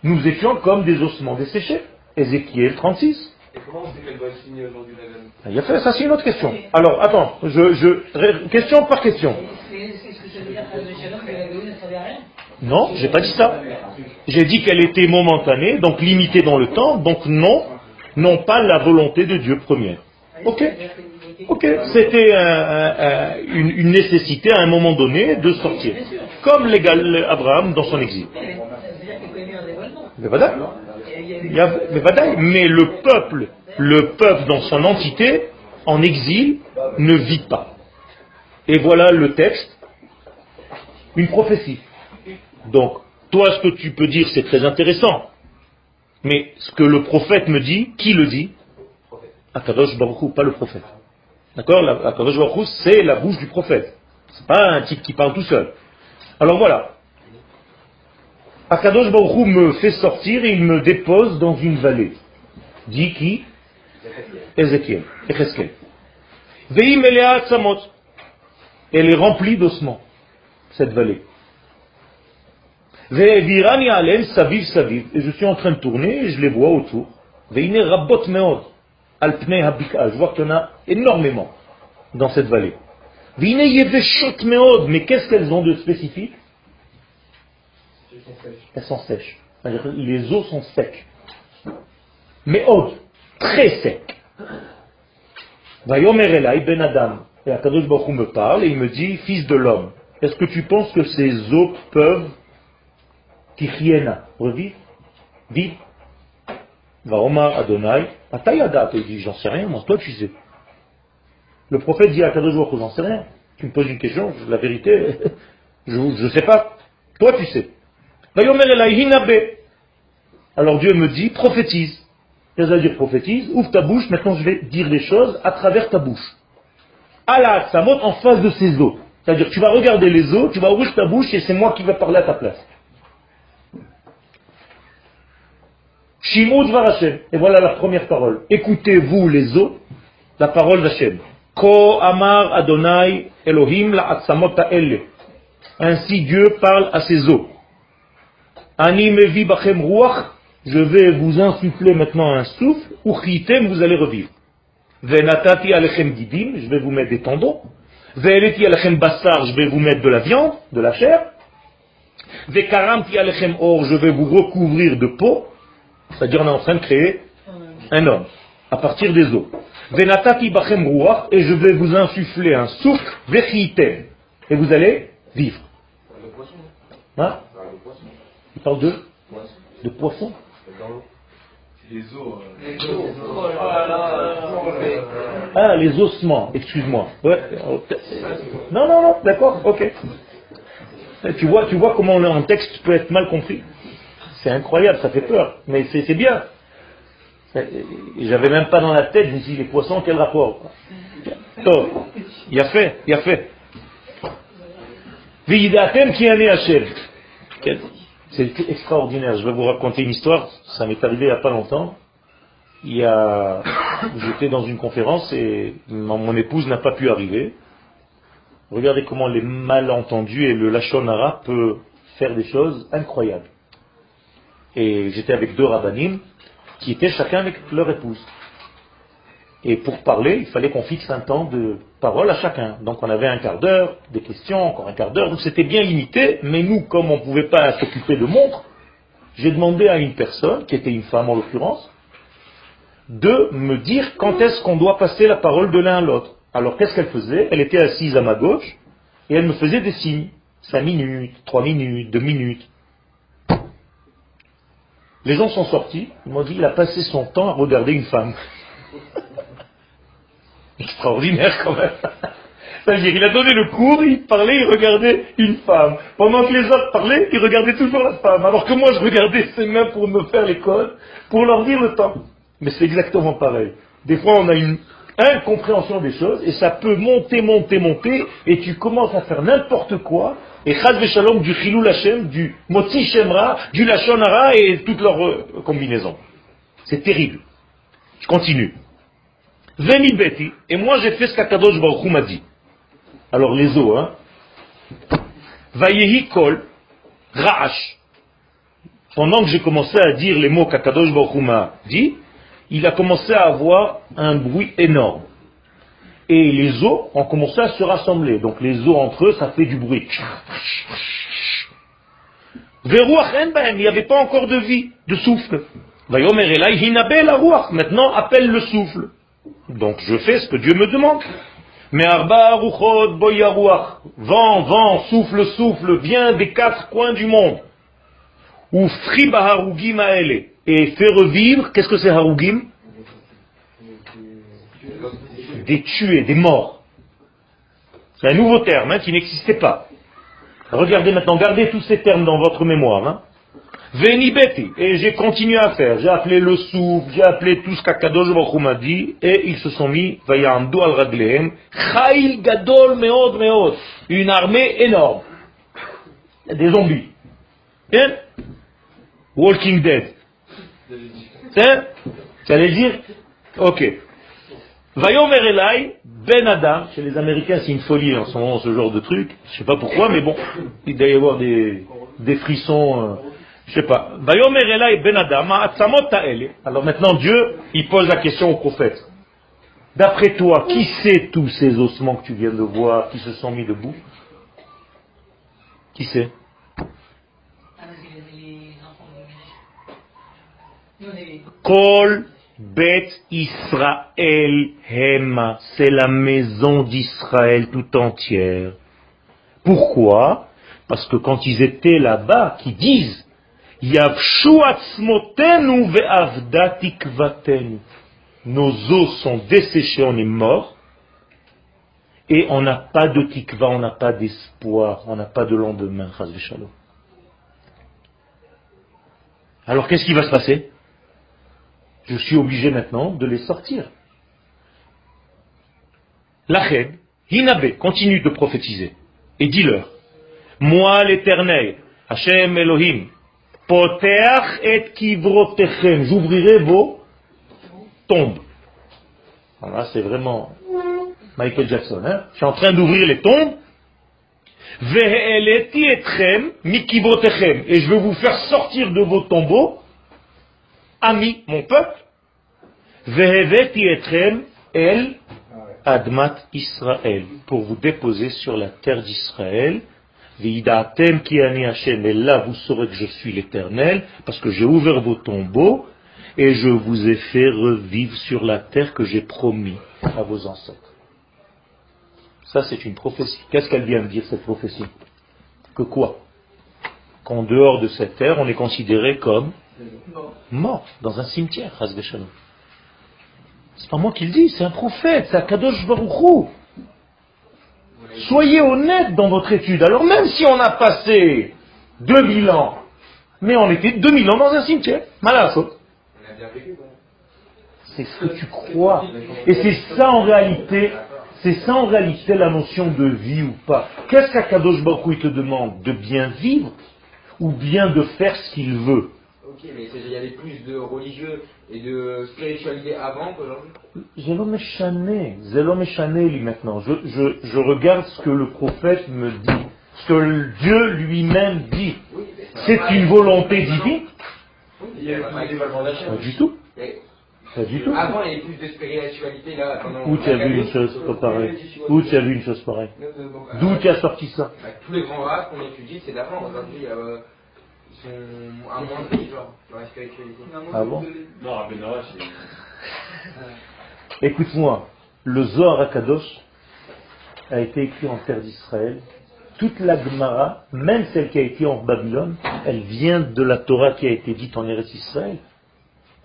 nous étions comme des ossements desséchés. Ézéchiel 36. Et comment on sait qu'elle doit signer aujourd'hui la gamme Il a fait, ça c'est une autre question. Alors, attends, je, question par question. Est-ce que ça veut dire que le Shalom, que la Gaoule ne servait à rien Non, j'ai pas dit ça. J'ai dit qu'elle était momentanée, donc limitée dans le temps, donc non, non pas la volonté de Dieu première. Ok. Ok, c'était un- un- un- une, nécessité à un moment donné de sortir. Comme l'égal Abraham dans son exil. Mais mais le peuple, le peuple dans son entité, en exil, ne vit pas. Et voilà le texte, une prophétie. Donc, toi, ce que tu peux dire, c'est très intéressant. Mais ce que le prophète me dit, qui le dit Akadosh Baruch Hu, pas le prophète. D'accord Akadosh Baruch Hu, c'est la bouche du prophète. C'est pas un type qui parle tout seul. Alors voilà. Akadosh Baruch Hu me fait sortir et il me dépose dans une vallée. Dit qui Ézéchiel. Ézéchiel. Tzamot. Elle est remplie d'ossements, cette vallée. Et je suis en train de tourner et je les vois autour. Je vois qu'il y en a énormément dans cette vallée. Mais qu'est-ce qu'elles ont de spécifique elles sont sèches. Les os sont secs. Mais très secs. Ben Adam. Et Akadosh Baruch me parle et il me dit, fils de l'homme, est-ce que tu penses que ces os peuvent tichiena, revivre Vivre Vaomar Adonai, Atayada, il dit, j'en sais rien, moi, toi tu sais. Le prophète dit à Akadosh Baruch j'en sais rien. Tu me poses une question, la vérité, [laughs] je ne sais pas. Toi tu sais. Alors Dieu me dit, prophétise. Qu'est-ce que ça veut dire prophétise Ouvre ta bouche, maintenant je vais dire des choses à travers ta bouche. Allah, ça monte en face de ses os. C'est-à-dire tu vas regarder les os, tu vas ouvrir ta bouche et c'est moi qui vais parler à ta place. Shimud Hashem. Et voilà la première parole. Écoutez-vous les os, la parole d'Hachem. Ko Amar Adonai Elohim la ha'ele. Ainsi Dieu parle à ses os. Ani mevi bachem ruach, je vais vous insuffler maintenant un souffle, ou chitem, vous allez revivre. Venatati alechem gidim, je vais vous mettre des tendons. Ve'eleti alechem bassar, je vais vous mettre de la viande, de la chair. Ve'karamti alechem or, je vais vous recouvrir de peau. C'est-à-dire on est en train de créer un homme, à partir des os. Venatati bachem ruach, et je vais vous insuffler un souffle, vechitem, et vous allez vivre. Hein. Il parle de, Poisson. de poisson. Les os. euh, Les os. Oh là là. Ah, les ossements, excuse-moi. Ouais. Non, non, non, d'accord, ok. Tu vois, tu vois comment un texte peut être mal compris. C'est incroyable, ça fait peur, mais c'est bien. J'avais même pas dans la tête, je me suis dit, les poissons, quel rapport Tov. Il a fait, il a fait. Qui en C'est extraordinaire. Je vais vous raconter une histoire. Ça m'est arrivé il n'y a pas longtemps. Il y a, j'étais dans une conférence et mon mon épouse n'a pas pu arriver. Regardez comment les malentendus et le lachonara peut faire des choses incroyables. Et j'étais avec deux rabbinim qui étaient chacun avec leur épouse. Et pour parler, il fallait qu'on fixe un temps de parole à chacun. Donc on avait un quart d'heure, des questions, encore un quart d'heure. Donc c'était bien limité, mais nous, comme on ne pouvait pas s'occuper de montre, j'ai demandé à une personne, qui était une femme en l'occurrence, de me dire quand est-ce qu'on doit passer la parole de l'un à l'autre. Alors qu'est-ce qu'elle faisait? Elle était assise à ma gauche et elle me faisait des signes. Cinq minutes, trois minutes, deux minutes. Les gens sont sortis, ils m'ont dit il a passé son temps à regarder une femme. [laughs] Extraordinaire quand même. C'est-à-dire, il a donné le cours, il parlait, il regardait une femme. Pendant que les autres parlaient, il regardait toujours la femme. Alors que moi, je regardais ses mains pour me faire l'école, pour leur dire le temps. Mais c'est exactement pareil. Des fois, on a une incompréhension des choses, et ça peut monter, monter, monter, et tu commences à faire n'importe quoi, et chaz shalom du chilou Hashem, du moti shemra, du lachonara, et toutes leurs euh, combinaisons. C'est terrible. Je continue. Veni Betty, et moi j'ai fait ce qu'Akadosh Baruch m'a dit. Alors les eaux, hein. Vayehi kol, ra'ash. Pendant que j'ai commencé à dire les mots qu'Akadosh Baruch m'a dit, il a commencé à avoir un bruit énorme. Et les eaux ont commencé à se rassembler. Donc les eaux entre eux, ça fait du bruit. Il n'y avait pas encore de vie, de souffle. Maintenant, appelle le souffle. Donc je fais ce que Dieu me demande. Mais arba aruchot. Vent, vent, souffle, souffle, vient des quatre coins du monde. Ou friba. Et fait revivre, qu'est-ce que c'est harugim? Des tués, des morts. C'est un nouveau terme hein, qui n'existait pas. Regardez maintenant, gardez tous ces termes dans votre mémoire. Hein. Veni beti. Et j'ai continué à faire. J'ai appelé le souffle, j'ai appelé tout ce qu'Akadosh Baruch m'a dit, et ils se sont mis, vayamdu al raglehem, chayil gadol meod meod. Une armée énorme. Des zombies. Bien Walking Dead. Hein? Ça allait dire? Ok. Vayomer Elai, Ben Adam, chez les Américains c'est une folie en ce moment ce genre de truc, je sais pas pourquoi, mais bon, il doit y avoir des, des frissons, euh, je sais pas. Vayomer Elai Ben Adam. Alors maintenant Dieu, il pose la question au prophète. D'après toi, qui sait tous ces ossements que tu viens de voir, qui se sont mis debout? Qui sait? Ah, Kol Bet Israël Hema, c'est la maison d'Israël tout entière. Pourquoi? Parce que quand ils étaient là-bas, qui disent. Nos os sont desséchés, on est morts, et on n'a pas de tikva, on n'a pas d'espoir, on n'a pas de lendemain. Alors qu'est-ce qui va se passer? Je suis obligé maintenant de les sortir. Lachem, Hinabe, continue de prophétiser et dis-leur, moi l'Éternel, Hachem Elohim, Poteach et kivrotechem, j'ouvrirai vos tombes. Voilà, c'est vraiment Michael Jackson. Hein je suis en train d'ouvrir les tombes. Et je vais vous faire sortir de vos tombeaux ami, mon peuple, Veheveti etrem el admat Israël, pour vous déposer sur la terre d'Israël. Veidatem ki ani Hashem, et là vous saurez que je suis l'Éternel, parce que j'ai ouvert vos tombeaux, et je vous ai fait revivre sur la terre que j'ai promis à vos ancêtres. Ça c'est une prophétie. Qu'est-ce qu'elle vient de dire cette prophétie? Que quoi? Qu'en dehors de cette terre, on est considéré comme mort dans un cimetière, Chas v'shalom. C'est pas moi qui le dis, c'est un prophète, c'est Akadosh Baruch Hu. Soyez honnête dans votre étude. Alors même si on a passé 2000 ans, mais on était 2000 ans dans un cimetière, malachot. C'est ce que tu crois. Et c'est ça en réalité, c'est ça en réalité la notion de vie ou pas. Qu'est-ce qu'Akadosh Baruch Hu il te demande De bien vivre ou bien de faire ce qu'il veut? Ok, mais c'est- il y avait plus de religieux et de spiritualité avant qu'aujourd'hui? Lui maintenant. Je, je, je regarde ce que le prophète me dit, ce que Dieu lui-même dit. Oui, C'est pas une volonté divine? Oui, Il y d'achat. Pas du tout. Pas du tout. Avant, il y avait plus de spiritualité là. Où tu as vu une chose pareille Où tu as vu une chose pareille D'où tu as sorti ça bah, Tous les grands races qu'on étudie, c'est d'avant. Aujourd'hui, euh, ils sont genre. Ah bon Non, Rabbi Noah, c'est. Écoute-moi, le Zohar Akadosh a été écrit en terre d'Israël. Toute la Gemara, même celle qui a été en Babylone, elle vient de la Torah qui a été dite en Eretz Israël.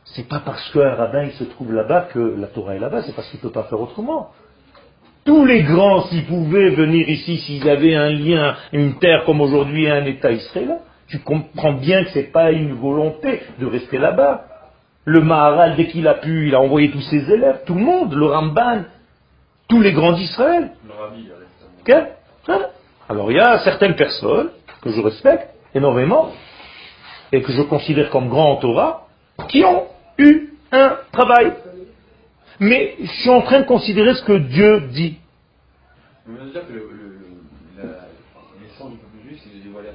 C'est pas parce qu'un rabbin il se trouve là-bas que la Torah est là-bas, c'est parce qu'il ne peut pas faire autrement. Tous les grands, s'ils pouvaient venir ici, s'ils avaient un lien, une terre comme aujourd'hui, un État israélien, tu comprends bien que c'est pas une volonté de rester là-bas. Le Maharal, dès qu'il a pu, il a envoyé tous ses élèves, tout le monde, le Ramban, tous les grands d'Israël. Le Rabbi, il reste. Ok Voilà. Alors il y a certaines personnes que je respecte énormément et que je considère comme grands en Torah qui ont eu un travail. Mais je suis en train de considérer ce que Dieu dit. On veut dire que le, le, la, l'essence du peuple juif, c'est de dévoiler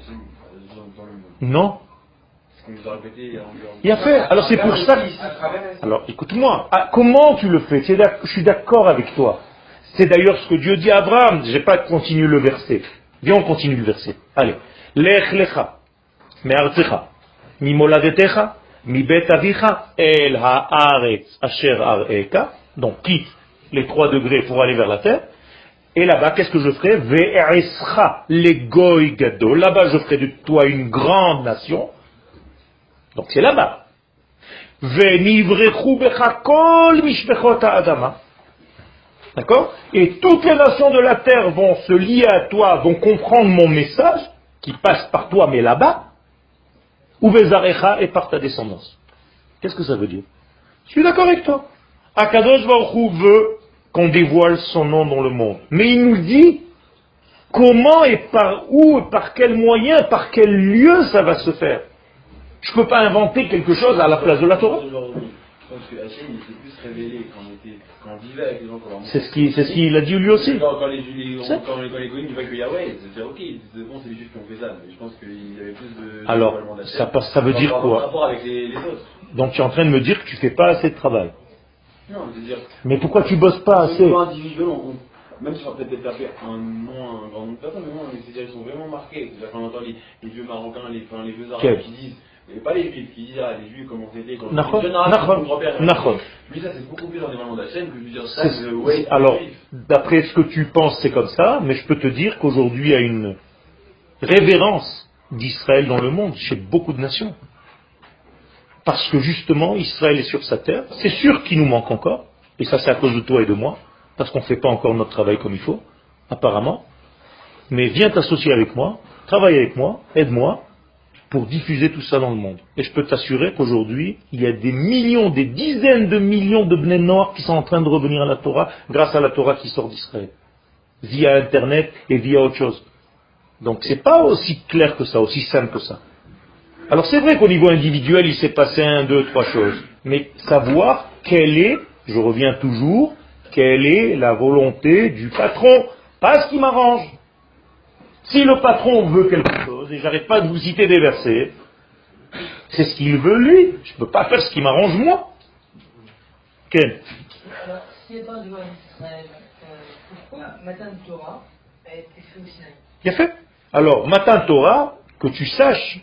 Non Il a fait. Alors c'est pour ça Alors écoute-moi, Ah, comment tu le fais? Je suis d'accord avec toi. C'est d'ailleurs ce que Dieu dit à Abraham. Je n'ai pas continué le verset. Viens, on continue le verset. Allez. Lech lecha, me'artzecha, mimoladetecha, mibet avicha, el haaretz asher areka. Donc quitte les trois degrés pour aller vers la terre. Et là-bas, qu'est-ce que je ferai? Ve'escha legoy gadol. Là-bas, je ferai de toi une grande nation. Donc c'est là-bas. Venivrechu becha kol mishpechot ha'adama. D'accord? Et toutes les nations de la terre vont se lier à toi, vont comprendre mon message, qui passe par toi, mais là-bas, ou Bezarecha et par ta descendance. Qu'est-ce que ça veut dire? Je suis d'accord avec toi. Akadosh Baruch Hu veut qu'on dévoile son nom dans le monde. Mais il nous dit comment et par où et par quel moyen, par quel lieu ça va se faire. Je ne peux pas inventer quelque chose à la place de la Torah. Aujourd'hui, je pense que Hachem, il s'est plus révélé quand on, était, quand on vivait avec les gens qu'on leur C'est ce qu'il ce a dit lui aussi. Quand, quand les, les, C'est- quand, les, quand les Goïms disaient que Yahweh, c'est dire ok, c'est bon, c'est les juifs qui ont fait ça, mais je pense qu'il y avait plus de. Alors, ça veut dire quoi Par rapport avec les, les autres. Donc tu es en train de me dire que tu fais pas assez de travail. Non, je veux dire. Mais pourquoi tu bosses pas assez individuel, on, même si on va peut-être taper un moins un grand nombre de personnes, mais moi, c'est-à-dire ils sont vraiment marqués. C'est-à-dire quand on entend les, les vieux marocains, les, enfin, les vieux arabes qui disent, mais pas les juifs, qui disent ah les juifs comment c'était quand les Nachon, mon grand-père. Lui ça c'est beaucoup plus dans les moments d'Hachem que de dire ça. De, ouais, Alors, d'après ce que tu penses, c'est comme ça, mais je peux te dire qu'aujourd'hui, il y a une révérence d'Israël dans le monde, chez beaucoup de nations. Parce que justement, Israël est sur sa terre. C'est sûr qu'il nous manque encore, et ça c'est à cause de toi et de moi, parce qu'on ne fait pas encore notre travail comme il faut, apparemment. Mais viens t'associer avec moi, travaille avec moi, aide-moi, pour diffuser tout ça dans le monde. Et je peux t'assurer qu'aujourd'hui, il y a des millions, des dizaines de millions de Bnei Noirs qui sont en train de revenir à la Torah grâce à la Torah qui sort d'Israël. Via Internet et via autre chose. Donc c'est pas aussi clair que ça, aussi simple que ça. Alors c'est vrai qu'au niveau individuel, il s'est passé un, deux, trois choses. Mais savoir quelle est, je reviens toujours, quelle est la volonté du patron, pas ce qui m'arrange. Si le patron veut quelque chose, et j'arrête pas de vous citer des versets, c'est ce qu'il veut lui. Je ne peux pas faire ce qui m'arrange moi. Quel Alors, s'il n'y a pas de loi en Israël, euh, pourquoi Matan Torah a été fait au Sinaï? Bien fait. Alors, matin Torah, que tu saches.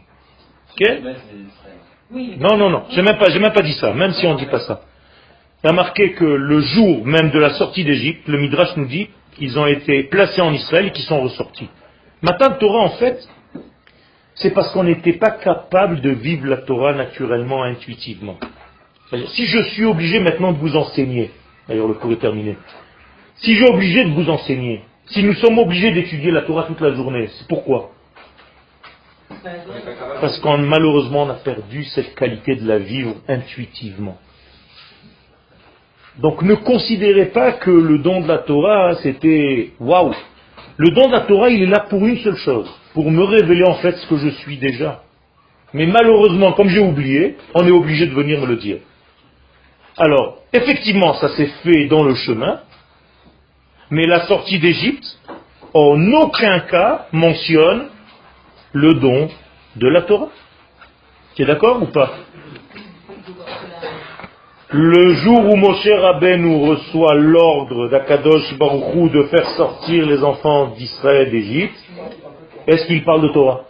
Non, non, non, j'ai même pas, j'ai même pas dit ça, même si on ne dit pas ça. Il a marqué que le jour même de la sortie d'Égypte, le Midrash nous dit qu'ils ont été placés en Israël et qu'ils sont ressortis. Matin Torah, en fait, c'est parce qu'on n'était pas capable de vivre la Torah naturellement, intuitivement. C'est-à-dire, si je suis obligé maintenant de vous enseigner, d'ailleurs le cours est terminé, si j'ai obligé de vous enseigner, si nous sommes obligés d'étudier la Torah toute la journée, c'est pourquoi? Parce qu'on malheureusement on a perdu cette qualité de la vivre intuitivement. Donc ne considérez pas que le don de la Torah c'était waouh. Le don de la Torah il est là pour une seule chose, pour me révéler en fait ce que je suis déjà. Mais malheureusement, comme j'ai oublié, on est obligé de venir me le dire. Alors, effectivement, ça s'est fait dans le chemin, mais la sortie d'Égypte, en aucun cas, mentionne le don de la Torah. Tu es d'accord ou pas? Le jour où Moshe Rabbeinu reçoit l'ordre d'Akadosh Baruchou de faire sortir les enfants d'Israël d'Égypte, est-ce qu'il parle de Torah?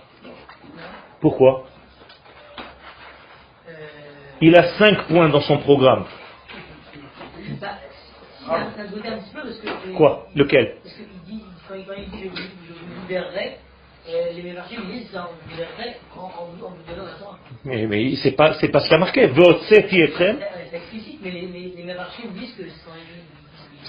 Pourquoi? Il a cinq points dans son programme. Bah. Quoi? Lequel? Euh. Mais, mais c'est pas c'est pas ce qu'il y a marqué. Votseti Ephraim. C'est explicite, mais les, les, les disent que.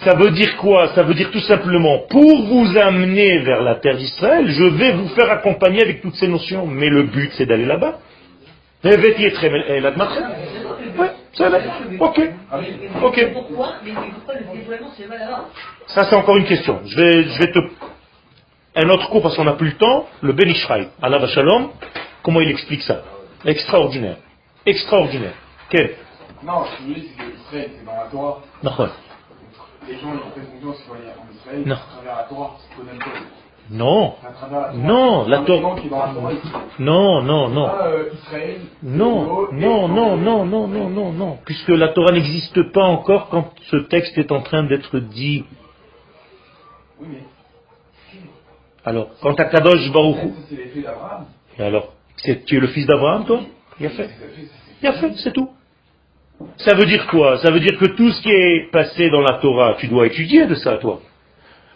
Ça veut dire quoi? Ça veut dire tout simplement, pour vous amener vers la terre d'Israël, je vais vous faire accompagner avec toutes ces notions. Mais le but, c'est d'aller là-bas. Veti el Admatchem. Ouais, ça va. Ok. Ok. Pourquoi? Mais, pourquoi le dévoilement c'est alors Ça, c'est encore une question. Je vais, je vais te... Un autre cours, parce qu'on n'a plus le temps, le Ben Ishraï, Allah Shalom, comment il explique ça? Extraordinaire. Extraordinaire. Quel? Non, ce que je veux dire, c'est que Israël, c'est dans la Torah. Nahon. Les gens, ils ont fait confiance en Israël, Non. à travers la Torah, c'est qu'on aime. Non. Non, la Torah-. Non, non, non. Euh, Israël. Non, non, non, non, non, non, non, non. Puisque la Torah n'existe pas encore quand ce texte est en train d'être dit. Oui, mais Alors, quand à Kadosh Baruch Hu- ça, c'est l'effet d'Abraham. Et alors, c'est- tu es le fils d'Abraham, toi Il a fait. Il a fait, c'est tout. Ça veut dire quoi? Ça veut dire que tout ce qui est passé dans la Torah, tu dois étudier de ça, toi.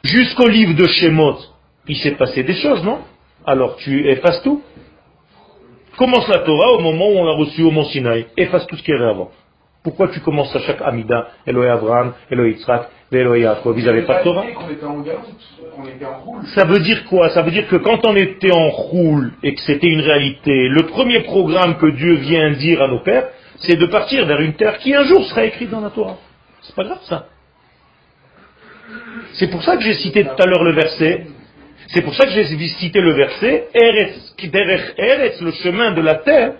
Jusqu'au livre de Shemot, il s'est passé des choses, non? Alors tu effaces tout. Commence la Torah au moment où on l'a reçue au Mont Sinaï. Efface tout ce qu'il y avait avant. Pourquoi tu commences à chaque Amida, Eloé Abraham, Eloé Yitzhak, Ils n'avaient pas de Torah ça veut dire quoi? Ça veut dire que quand on était en roule et que c'était une réalité, le premier programme que Dieu vient dire à nos pères, c'est de partir vers une terre qui un jour sera écrite dans la Torah. C'est pas grave ça. C'est pour ça que j'ai cité tout à l'heure le verset. C'est pour ça que j'ai cité le verset Eretz, le chemin de la terre.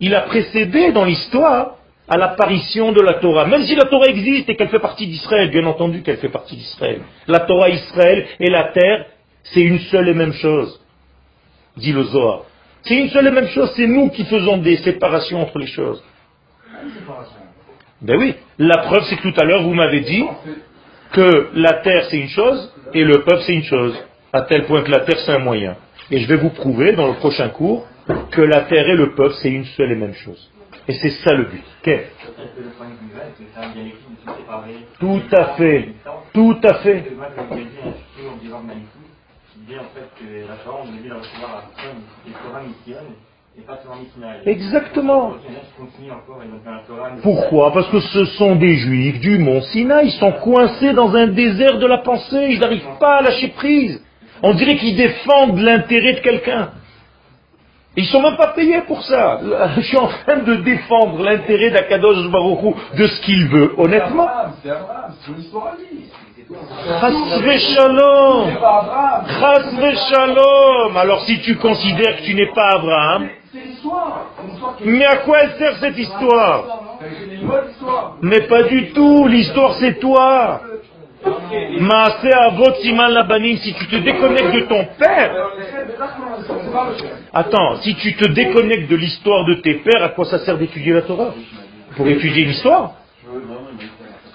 Il a précédé dans l'histoire à l'apparition de la Torah. Même si la Torah existe et qu'elle fait partie d'Israël, bien entendu qu'elle fait partie d'Israël. La Torah Israël et la terre, c'est une seule et même chose, dit le Zohar. C'est une seule et même chose, c'est nous qui faisons des séparations entre les choses. Ben oui, la preuve c'est que tout à l'heure vous m'avez dit que la terre c'est une chose et le peuple c'est une chose, à tel point que la terre c'est un moyen. Et je vais vous prouver dans le prochain cours que la terre et le peuple c'est une seule et même chose. Et c'est ça le but. Tout à fait. Tout à fait. Exactement. Pourquoi? Parce que ce sont des juifs du mont Sinaï, ils sont coincés dans un désert de la pensée, ils n'arrivent pas à lâcher prise. On dirait qu'ils défendent l'intérêt de quelqu'un. Ils sont même pas payés pour ça. Je suis en train de défendre l'intérêt d'Akadosh Baruch Hu, de ce qu'il veut, honnêtement. Abraham, C'est Abraham, c'est son histoire à lui. Alors si tu considères que tu n'es pas Abraham, mais à quoi elle sert cette une histoire. Mais pas du tout, l'histoire c'est toi. Maaseh avot siman labanim, si tu te déconnectes de ton père, attends, si tu te déconnectes de l'histoire de tes pères, à quoi ça sert d'étudier la Torah Pour étudier une histoire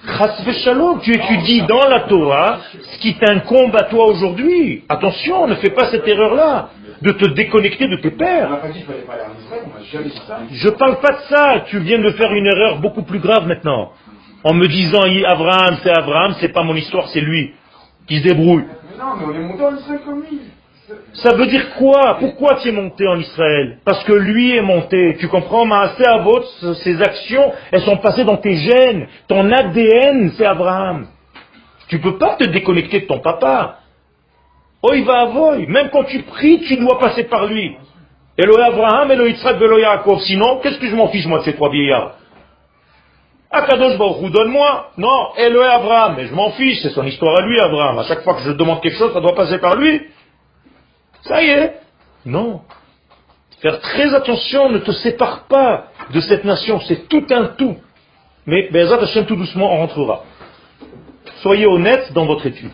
Chas v'shalom, tu étudies dans la Torah ce qui t'incombe à toi aujourd'hui. Attention, ne fais pas cette erreur-là, de te déconnecter de tes pères. Je parle pas de ça, tu viens de faire une erreur beaucoup plus grave maintenant. En me disant, Abraham, c'est Abraham, c'est pas mon histoire, c'est lui qui se débrouille. Mais non, mais on est monté en Israël comme lui. Ça veut dire quoi? Pourquoi tu es monté en Israël? Parce que lui est monté. Tu comprends Maaseh Avot, ses actions, elles sont passées dans tes gènes. Ton ADN, c'est Abraham. Tu peux pas te déconnecter de ton papa. Oh, il va avoy. Même quand tu pries, tu dois passer par lui. Eloé Abraham, Eloé Yitzhak, Eloé Yaakov. Sinon, qu'est-ce que je m'en fiche, moi, de ces trois vieillards? Akadosh Baruchou, donne-moi. Non, Eloé Abraham. Mais je m'en fiche, c'est son histoire à lui, Abraham. À chaque fois que je demande quelque chose, ça doit passer par lui. Ça y est. Non. Faire très attention, ne te sépare pas de cette nation. C'est tout un tout. Mais Bezat Hashem, tout doucement, on rentrera. Soyez honnête dans votre étude.